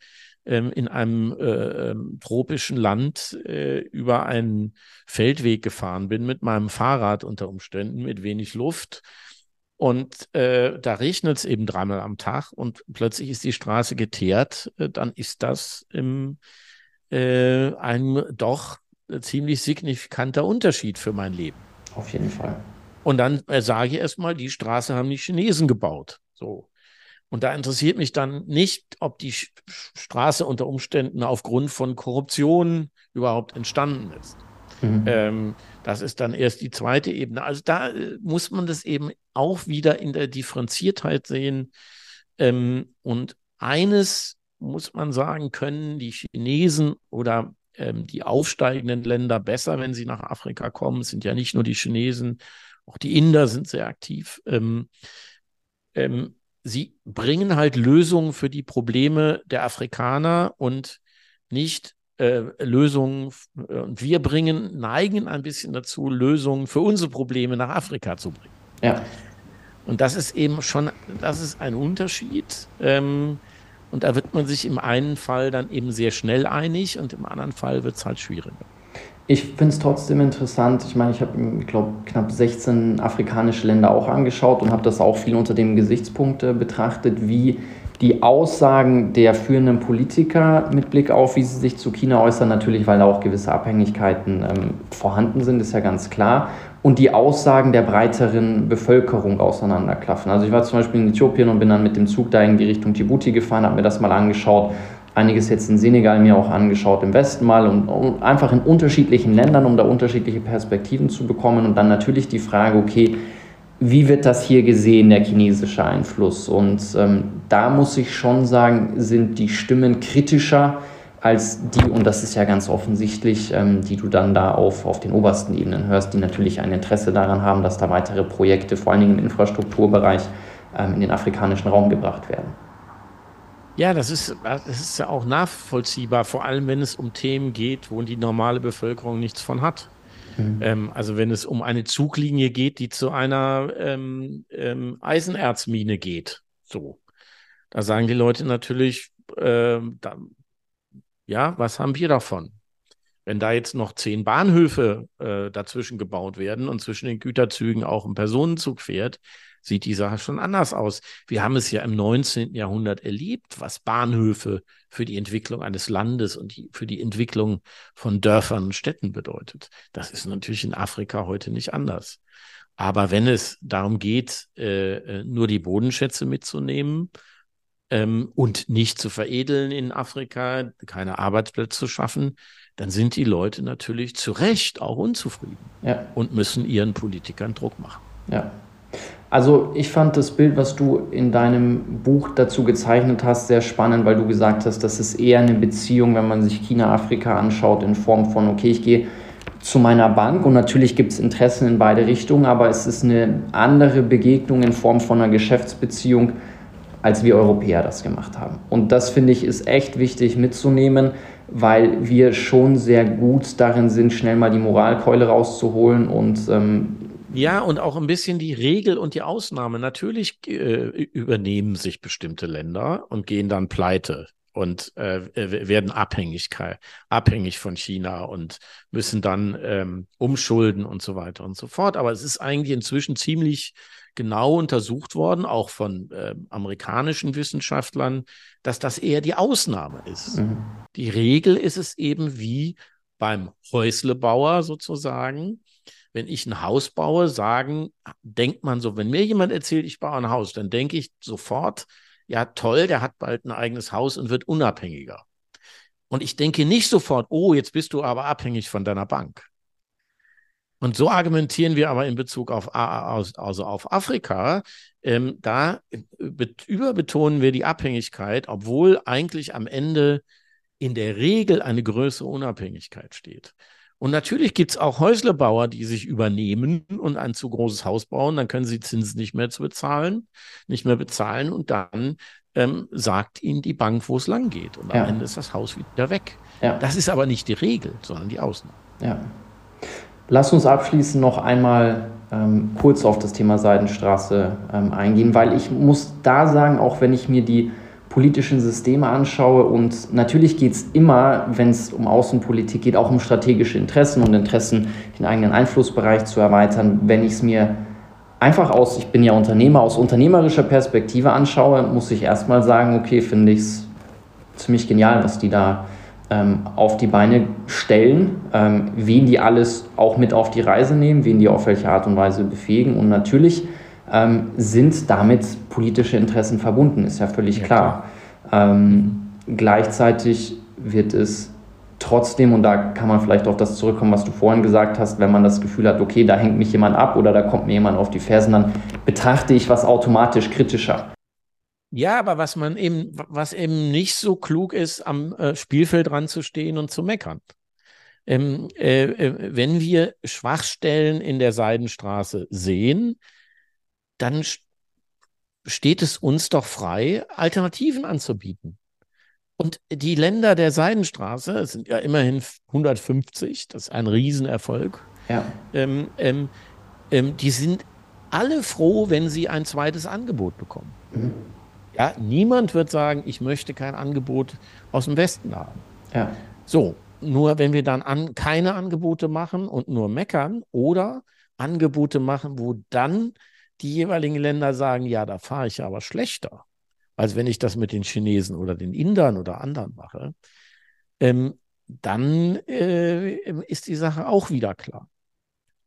ähm, in einem äh, ähm, tropischen Land äh, über einen Feldweg gefahren bin mit meinem Fahrrad unter Umständen mit wenig Luft. Und äh, da regnet es eben dreimal am Tag und plötzlich ist die Straße geteert, äh, dann ist das im, äh, ein doch ziemlich signifikanter Unterschied für mein Leben. Auf jeden Fall. Und dann äh, sage ich erstmal, die Straße haben die Chinesen gebaut. So. Und da interessiert mich dann nicht, ob die Straße unter Umständen aufgrund von Korruption überhaupt entstanden ist. Mhm. Ähm, das ist dann erst die zweite Ebene. Also da äh, muss man das eben auch wieder in der Differenziertheit sehen. Ähm, und eines muss man sagen, können die Chinesen oder ähm, die aufsteigenden Länder besser, wenn sie nach Afrika kommen. Es sind ja nicht nur die Chinesen, auch die Inder sind sehr aktiv. Ähm, ähm, sie bringen halt Lösungen für die Probleme der Afrikaner und nicht äh, Lösungen. Und wir bringen, neigen ein bisschen dazu, Lösungen für unsere Probleme nach Afrika zu bringen. Ja. Und das ist eben schon, das ist ein Unterschied. Ähm, und da wird man sich im einen Fall dann eben sehr schnell einig und im anderen Fall wird es halt schwieriger. Ich finde es trotzdem interessant. Ich meine, ich habe, glaube, knapp 16 afrikanische Länder auch angeschaut und habe das auch viel unter dem Gesichtspunkt äh, betrachtet, wie die Aussagen der führenden Politiker mit Blick auf, wie sie sich zu China äußern, natürlich, weil da auch gewisse Abhängigkeiten ähm, vorhanden sind, ist ja ganz klar, und die Aussagen der breiteren Bevölkerung auseinanderklaffen. Also ich war zum Beispiel in Äthiopien und bin dann mit dem Zug da in die Richtung Djibouti gefahren, habe mir das mal angeschaut einiges jetzt in Senegal mir auch angeschaut, im Westen mal und, und, einfach in unterschiedlichen Ländern, um da unterschiedliche Perspektiven zu bekommen und dann natürlich die Frage, okay, wie wird das hier gesehen, der chinesische Einfluss? Und ähm, da muss ich schon sagen, sind die Stimmen kritischer als die, und das ist ja ganz offensichtlich, ähm, die du dann da auf, auf den obersten Ebenen hörst, die natürlich ein Interesse daran haben, dass da weitere Projekte, vor allen Dingen im Infrastrukturbereich, ähm, in den afrikanischen Raum gebracht werden. Ja, das ist, das ist ja auch nachvollziehbar, vor allem wenn es um Themen geht, wo die normale Bevölkerung nichts von hat. Mhm. Ähm, also wenn es um eine Zuglinie geht, die zu einer ähm, ähm, Eisenerzmine geht, so. Da sagen die Leute natürlich, äh, da, ja, was haben wir davon? Wenn da jetzt noch zehn Bahnhöfe äh, dazwischen gebaut werden und zwischen den Güterzügen auch ein Personenzug fährt, sieht die Sache schon anders aus. Wir haben es ja im 19. Jahrhundert erlebt, was Bahnhöfe für die Entwicklung eines Landes und die, für die Entwicklung von Dörfern und Städten bedeutet. Das ist natürlich in Afrika heute nicht anders. Aber wenn es darum geht, äh, äh nur die Bodenschätze mitzunehmen ähm, und nicht zu veredeln in Afrika, keine Arbeitsplätze zu schaffen, dann sind die Leute natürlich zu Recht auch unzufrieden ja. und müssen ihren Politikern Druck machen. Ja, also ich fand das Bild, was du in deinem Buch dazu gezeichnet hast, sehr spannend, weil du gesagt hast, das ist eher eine Beziehung, wenn man sich China-Afrika anschaut, in Form von, okay, ich gehe zu meiner Bank und natürlich gibt es Interessen in beide Richtungen, aber es ist eine andere Begegnung in Form von einer Geschäftsbeziehung, als wir Europäer das gemacht haben. Und das finde ich ist echt wichtig mitzunehmen, weil wir schon sehr gut darin sind, schnell mal die Moralkeule rauszuholen und ähm, ja, und auch ein bisschen die Regel und die Ausnahme. Natürlich äh, übernehmen sich bestimmte Länder und gehen dann pleite und äh, werden abhängig, abhängig von China und müssen dann ähm, umschulden und so weiter und so fort. Aber es ist eigentlich inzwischen ziemlich genau untersucht worden, auch von äh, amerikanischen Wissenschaftlern, dass das eher die Ausnahme ist. Mhm. Die Regel ist es eben wie beim Häuslebauer sozusagen. Wenn ich ein Haus baue, sagen, denkt man so, wenn mir jemand erzählt, ich baue ein Haus, dann denke ich sofort, ja toll, der hat bald ein eigenes Haus und wird unabhängiger. Und ich denke nicht sofort, oh, jetzt bist du aber abhängig von deiner Bank. Und so argumentieren wir aber in Bezug auf, also auf Afrika. Ähm, da überbetonen wir die Abhängigkeit, obwohl eigentlich am Ende in der Regel eine größere Unabhängigkeit steht. Und natürlich gibt es auch Häuslebauer, die sich übernehmen und ein zu großes Haus bauen. Dann können sie Zinsen nicht mehr zu bezahlen, nicht mehr bezahlen und dann ähm, sagt ihnen die Bank, wo es lang geht. Und am ja. Ende ist das Haus wieder weg. Ja. Das ist aber nicht die Regel, sondern die Ausnahme. Ja. Lass uns abschließend noch einmal ähm, kurz auf das Thema Seidenstraße ähm, eingehen, weil ich muss da sagen, auch wenn ich mir die politischen Systeme anschaue und natürlich geht es immer, wenn es um Außenpolitik geht, auch um strategische Interessen und Interessen, den eigenen Einflussbereich zu erweitern. Wenn ich es mir einfach aus, ich bin ja Unternehmer, aus unternehmerischer Perspektive anschaue, muss ich erstmal sagen, okay, finde ich es ziemlich genial, was die da ähm, auf die Beine stellen, ähm, wen die alles auch mit auf die Reise nehmen, wen die auf welche Art und Weise befähigen. Und natürlich ähm, sind damit politische Interessen verbunden, ist ja völlig ja, klar. klar. Ähm, gleichzeitig wird es trotzdem, und da kann man vielleicht auf das zurückkommen, was du vorhin gesagt hast, wenn man das Gefühl hat, okay, da hängt mich jemand ab oder da kommt mir jemand auf die Fersen, dann betrachte ich was automatisch kritischer. Ja, aber was man eben, was eben nicht so klug ist, am äh, Spielfeld ranzustehen und zu meckern. Ähm, äh, äh, wenn wir Schwachstellen in der Seidenstraße sehen, dann steht es uns doch frei, Alternativen anzubieten. Und die Länder der Seidenstraße, es sind ja immerhin 150, das ist ein Riesenerfolg, ja. ähm, ähm, ähm, die sind alle froh, wenn sie ein zweites Angebot bekommen. Mhm. Ja, niemand wird sagen, ich möchte kein Angebot aus dem Westen haben. Ja. So, nur wenn wir dann an, keine Angebote machen und nur meckern oder Angebote machen, wo dann die jeweiligen Länder sagen, ja, da fahre ich aber schlechter, als wenn ich das mit den Chinesen oder den Indern oder anderen mache, ähm, dann äh, ist die Sache auch wieder klar.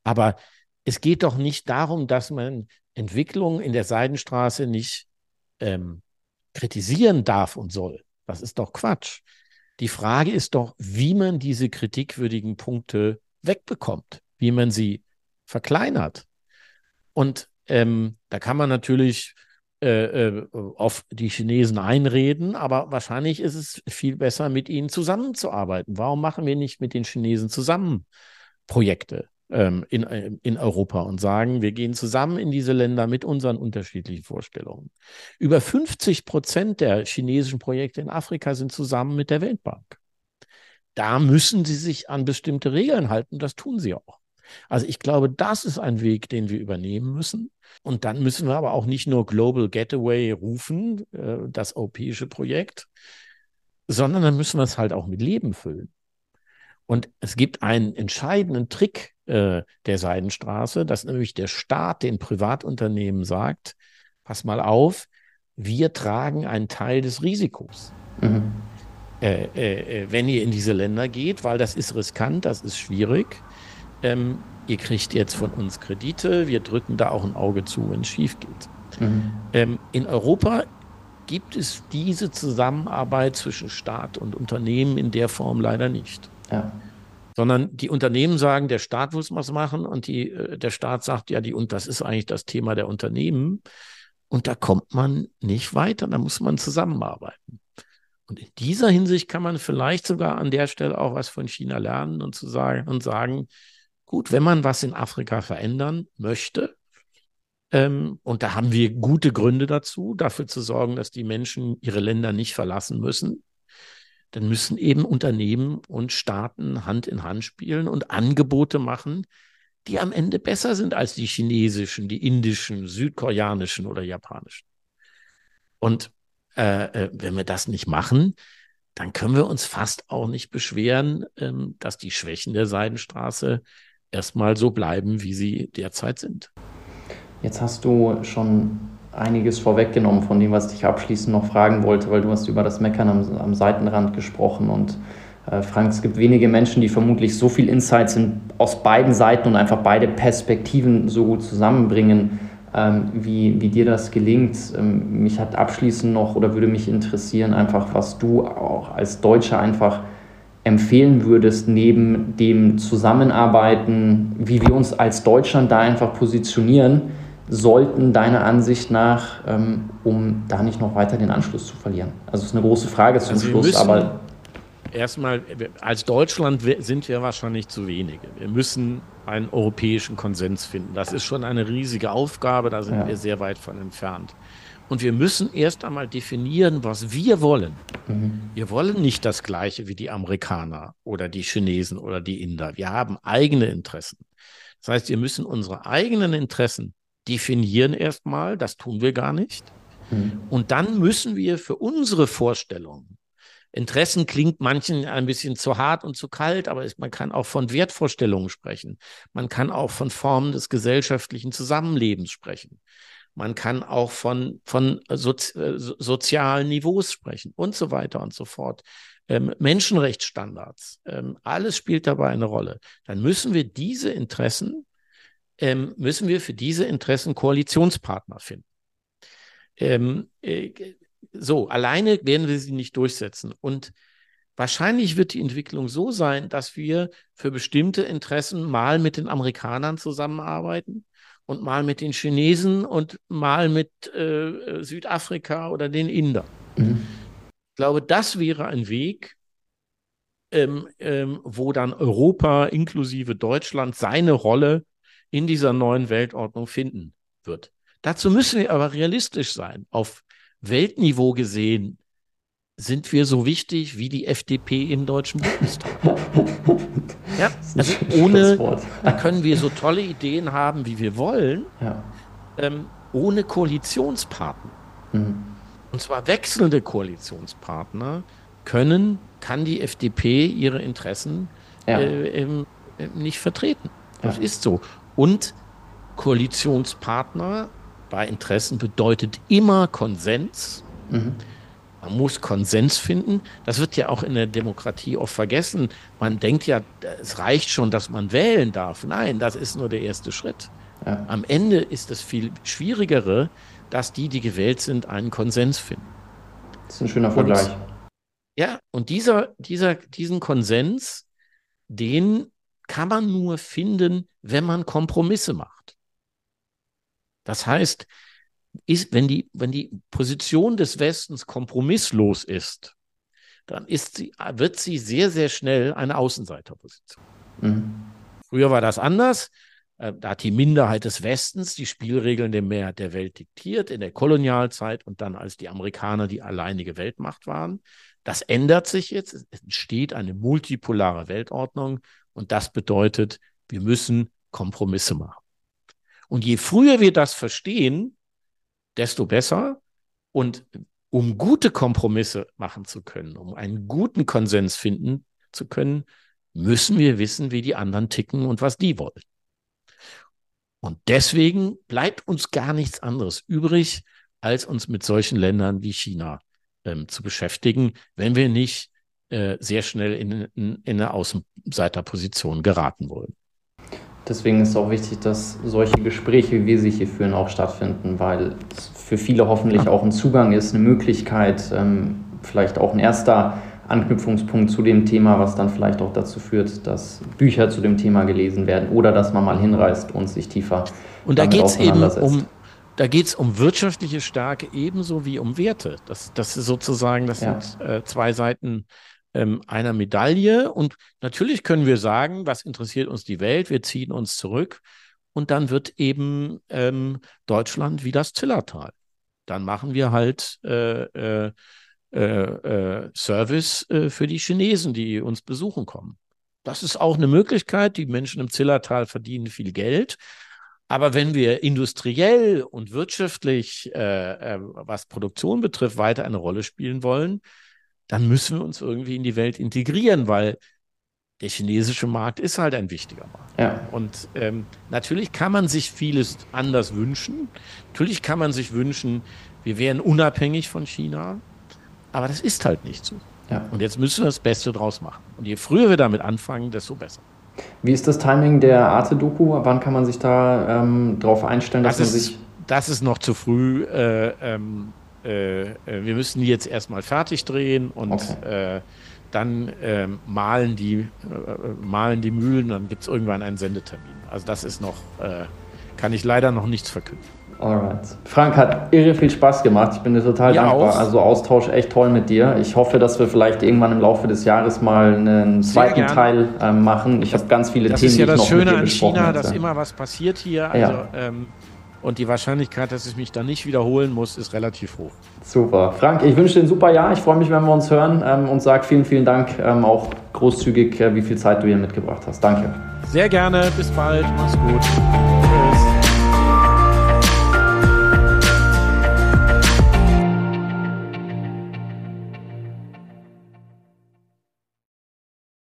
Aber es geht doch nicht darum, dass man Entwicklungen in der Seidenstraße nicht ähm, kritisieren darf und soll. Das ist doch Quatsch. Die Frage ist doch, wie man diese kritikwürdigen Punkte wegbekommt, wie man sie verkleinert. Und ähm, da kann man natürlich äh, äh, auf die Chinesen einreden, aber wahrscheinlich ist es viel besser, mit ihnen zusammenzuarbeiten. Warum machen wir nicht mit den Chinesen zusammen Projekte? ähm, in, äh, in Europa und sagen, wir gehen zusammen in diese Länder mit unseren unterschiedlichen Vorstellungen. Über 50 Prozent der chinesischen Projekte in Afrika sind zusammen mit der Weltbank. Da müssen sie sich an bestimmte Regeln halten, das tun sie auch. Also ich glaube, das ist ein Weg, den wir übernehmen müssen. Und dann müssen wir aber auch nicht nur Global Getaway rufen, äh, das europäische Projekt, sondern dann müssen wir es halt auch mit Leben füllen. Und es gibt einen entscheidenden Trick äh, der Seidenstraße, dass nämlich der Staat den Privatunternehmen sagt, pass mal auf, wir tragen einen Teil des Risikos. Mhm. Äh, äh, äh, wenn ihr in diese Länder geht, weil das ist riskant, das ist schwierig. Ähm, ihr kriegt jetzt von uns Kredite, wir drücken da auch ein Auge zu, wenn es schief geht. Mhm. Ähm, in Europa gibt es diese Zusammenarbeit zwischen Staat und Unternehmen in der Form leider nicht. Ja. Sondern die Unternehmen sagen, der Staat muss was machen und die, äh, der Staat sagt, ja, die, und das ist eigentlich das Thema der Unternehmen. Und da kommt man nicht weiter, da muss man zusammenarbeiten. Und in dieser Hinsicht kann man vielleicht sogar an der Stelle auch was von China lernen und zu sagen und sagen, gut, wenn man was in Afrika verändern möchte, ähm, und da haben wir gute Gründe dazu, dafür zu sorgen, dass die Menschen ihre Länder nicht verlassen müssen, dann müssen eben Unternehmen und Staaten Hand in Hand spielen und Angebote machen, die am Ende besser sind als die chinesischen, die indischen, südkoreanischen oder japanischen. Und äh, äh, wenn wir das nicht machen, dann können wir uns fast auch nicht beschweren, ähm, dass die Schwächen der Seidenstraße erstmal so bleiben, wie sie derzeit sind. Jetzt hast du schon einiges vorweggenommen von dem, was ich abschließend noch fragen wollte, weil du hast über das Meckern am, am Seitenrand gesprochen und äh, Frank, es gibt wenige Menschen, die vermutlich so viel Insights in, aus beiden Seiten und einfach beide Perspektiven so gut zusammenbringen, ähm, wie, wie dir das gelingt. Ähm, mich hat abschließend noch oder würde mich interessieren, einfach was du auch als Deutscher einfach empfehlen würdest, neben dem Zusammenarbeiten, wie wir uns als Deutschland da einfach positionieren sollten, deiner Ansicht nach, ähm, um da nicht noch weiter den Anschluss zu verlieren? Also es ist eine große Frage zum also Schluss, aber erstmal, als Deutschland sind wir wahrscheinlich zu wenige. Wir müssen einen europäischen Konsens finden. Das ist schon eine riesige Aufgabe, da sind ja. wir sehr weit von entfernt. Und wir müssen erst einmal definieren, was wir wollen. Mhm. Wir wollen nicht das Gleiche wie die Amerikaner oder die Chinesen oder die Inder. Wir haben eigene Interessen. Das heißt, wir müssen unsere eigenen Interessen definieren erstmal. Das tun wir gar nicht. Mhm. Und dann müssen wir für unsere Vorstellungen Interessen klingt manchen ein bisschen zu hart und zu kalt, aber man kann auch von Wertvorstellungen sprechen. Man kann auch von Formen des gesellschaftlichen Zusammenlebens sprechen. Man kann auch von, von Sozi äh, sozialen Niveaus sprechen und so weiter und so fort. Ähm, Menschenrechtsstandards, ähm, alles spielt dabei eine Rolle. Dann müssen wir diese Interessen, ähm, müssen wir für diese Interessen Koalitionspartner finden. Ähm, äh, so, alleine werden wir sie nicht durchsetzen. Und wahrscheinlich wird die Entwicklung so sein, dass wir für bestimmte Interessen mal mit den Amerikanern zusammenarbeiten und mal mit den Chinesen und mal mit äh, Südafrika oder den Indern. Mhm. Ich glaube, das wäre ein Weg, ähm, ähm, wo dann Europa inklusive Deutschland seine Rolle in dieser neuen Weltordnung finden wird. Dazu müssen wir aber realistisch sein. Auf Weltniveau gesehen sind wir so wichtig wie die FDP im Deutschen Bundestag. ja, <laughs> also ohne, da können wir so tolle Ideen haben, wie wir wollen, ja. ähm, ohne Koalitionspartner. Mhm. Und zwar wechselnde Koalitionspartner können, kann die FDP ihre Interessen ja. äh, äh, nicht vertreten. Das ja. ist so. Und Koalitionspartner bei Interessen bedeutet immer Konsens. Mhm. Man muss Konsens finden. Das wird ja auch in der Demokratie oft vergessen. Man denkt ja, es reicht schon, dass man wählen darf. Nein, das ist nur der erste Schritt. Ja. Am Ende ist es viel schwierigere, dass die, die gewählt sind, einen Konsens finden. Das ist ein schöner Vergleich. Und, ja, und dieser, dieser, diesen Konsens, den kann man nur finden, wenn man Kompromisse macht. Das heißt, ist, wenn, die, wenn die Position des Westens kompromisslos ist, dann ist sie, wird sie sehr, sehr schnell eine Außenseiterposition. Mhm. Früher war das anders. Äh, da hat die Minderheit des Westens die Spielregeln der Mehrheit der Welt diktiert in der Kolonialzeit und dann als die Amerikaner die alleinige Weltmacht waren. Das ändert sich jetzt. Es entsteht eine multipolare Weltordnung und das bedeutet, wir müssen Kompromisse machen. Und je früher wir das verstehen, desto besser. Und um gute Kompromisse machen zu können, um einen guten Konsens finden zu können, müssen wir wissen, wie die anderen ticken und was die wollen. Und deswegen bleibt uns gar nichts anderes übrig, als uns mit solchen Ländern wie China ähm, zu beschäftigen, wenn wir nicht äh, sehr schnell in, in, in eine Außenseiterposition geraten wollen. Deswegen ist es auch wichtig, dass solche Gespräche, wie wir sie hier führen, auch stattfinden, weil es für viele hoffentlich auch ein Zugang ist, eine Möglichkeit, ähm, vielleicht auch ein erster Anknüpfungspunkt zu dem Thema, was dann vielleicht auch dazu führt, dass Bücher zu dem Thema gelesen werden oder dass man mal hinreist und sich tiefer und da geht es eben um da geht es um wirtschaftliche Stärke ebenso wie um Werte. Das, das ist sozusagen, das ja. sind äh, zwei Seiten ähm, einer Medaille. Und natürlich können wir sagen, was interessiert uns die Welt? Wir ziehen uns zurück. Und dann wird eben ähm, Deutschland wie das Zillertal. Dann machen wir halt äh, äh, äh, äh, Service äh, für die Chinesen, die uns besuchen kommen. Das ist auch eine Möglichkeit. Die Menschen im Zillertal verdienen viel Geld. Aber wenn wir industriell und wirtschaftlich, äh, was Produktion betrifft, weiter eine Rolle spielen wollen, dann müssen wir uns irgendwie in die Welt integrieren, weil der chinesische Markt ist halt ein wichtiger Markt. Ja. Und ähm, natürlich kann man sich vieles anders wünschen. Natürlich kann man sich wünschen, wir wären unabhängig von China. Aber das ist halt nicht so. Ja. Und jetzt müssen wir das Beste draus machen. Und je früher wir damit anfangen, desto besser. Wie ist das Timing der Arte-Doku? Wann kann man sich da ähm, drauf einstellen, dass das man sich. Das ist noch zu früh. Äh, ähm, äh, äh, wir müssen die jetzt erstmal fertig drehen und okay. äh, dann ähm, malen, die, äh, malen die Mühlen, dann gibt es irgendwann einen Sendetermin. Also das ist noch, äh, kann ich leider noch nichts verkünden. Alright. Frank hat irre viel Spaß gemacht. Ich bin dir total ja, dankbar. Auch. Also Austausch echt toll mit dir. Ich hoffe, dass wir vielleicht irgendwann im Laufe des Jahres mal einen zweiten Teil ähm, machen. Ich habe ganz viele das Themen, die ich noch Das ist ja das Schöne an China, dass immer was passiert hier. Also, ja. ähm, und die Wahrscheinlichkeit, dass ich mich da nicht wiederholen muss, ist relativ hoch. Super. Frank, ich wünsche dir ein super Jahr. Ich freue mich, wenn wir uns hören ähm, und sage vielen, vielen Dank ähm, auch großzügig, äh, wie viel Zeit du hier mitgebracht hast. Danke. Sehr gerne. Bis bald. Mach's gut.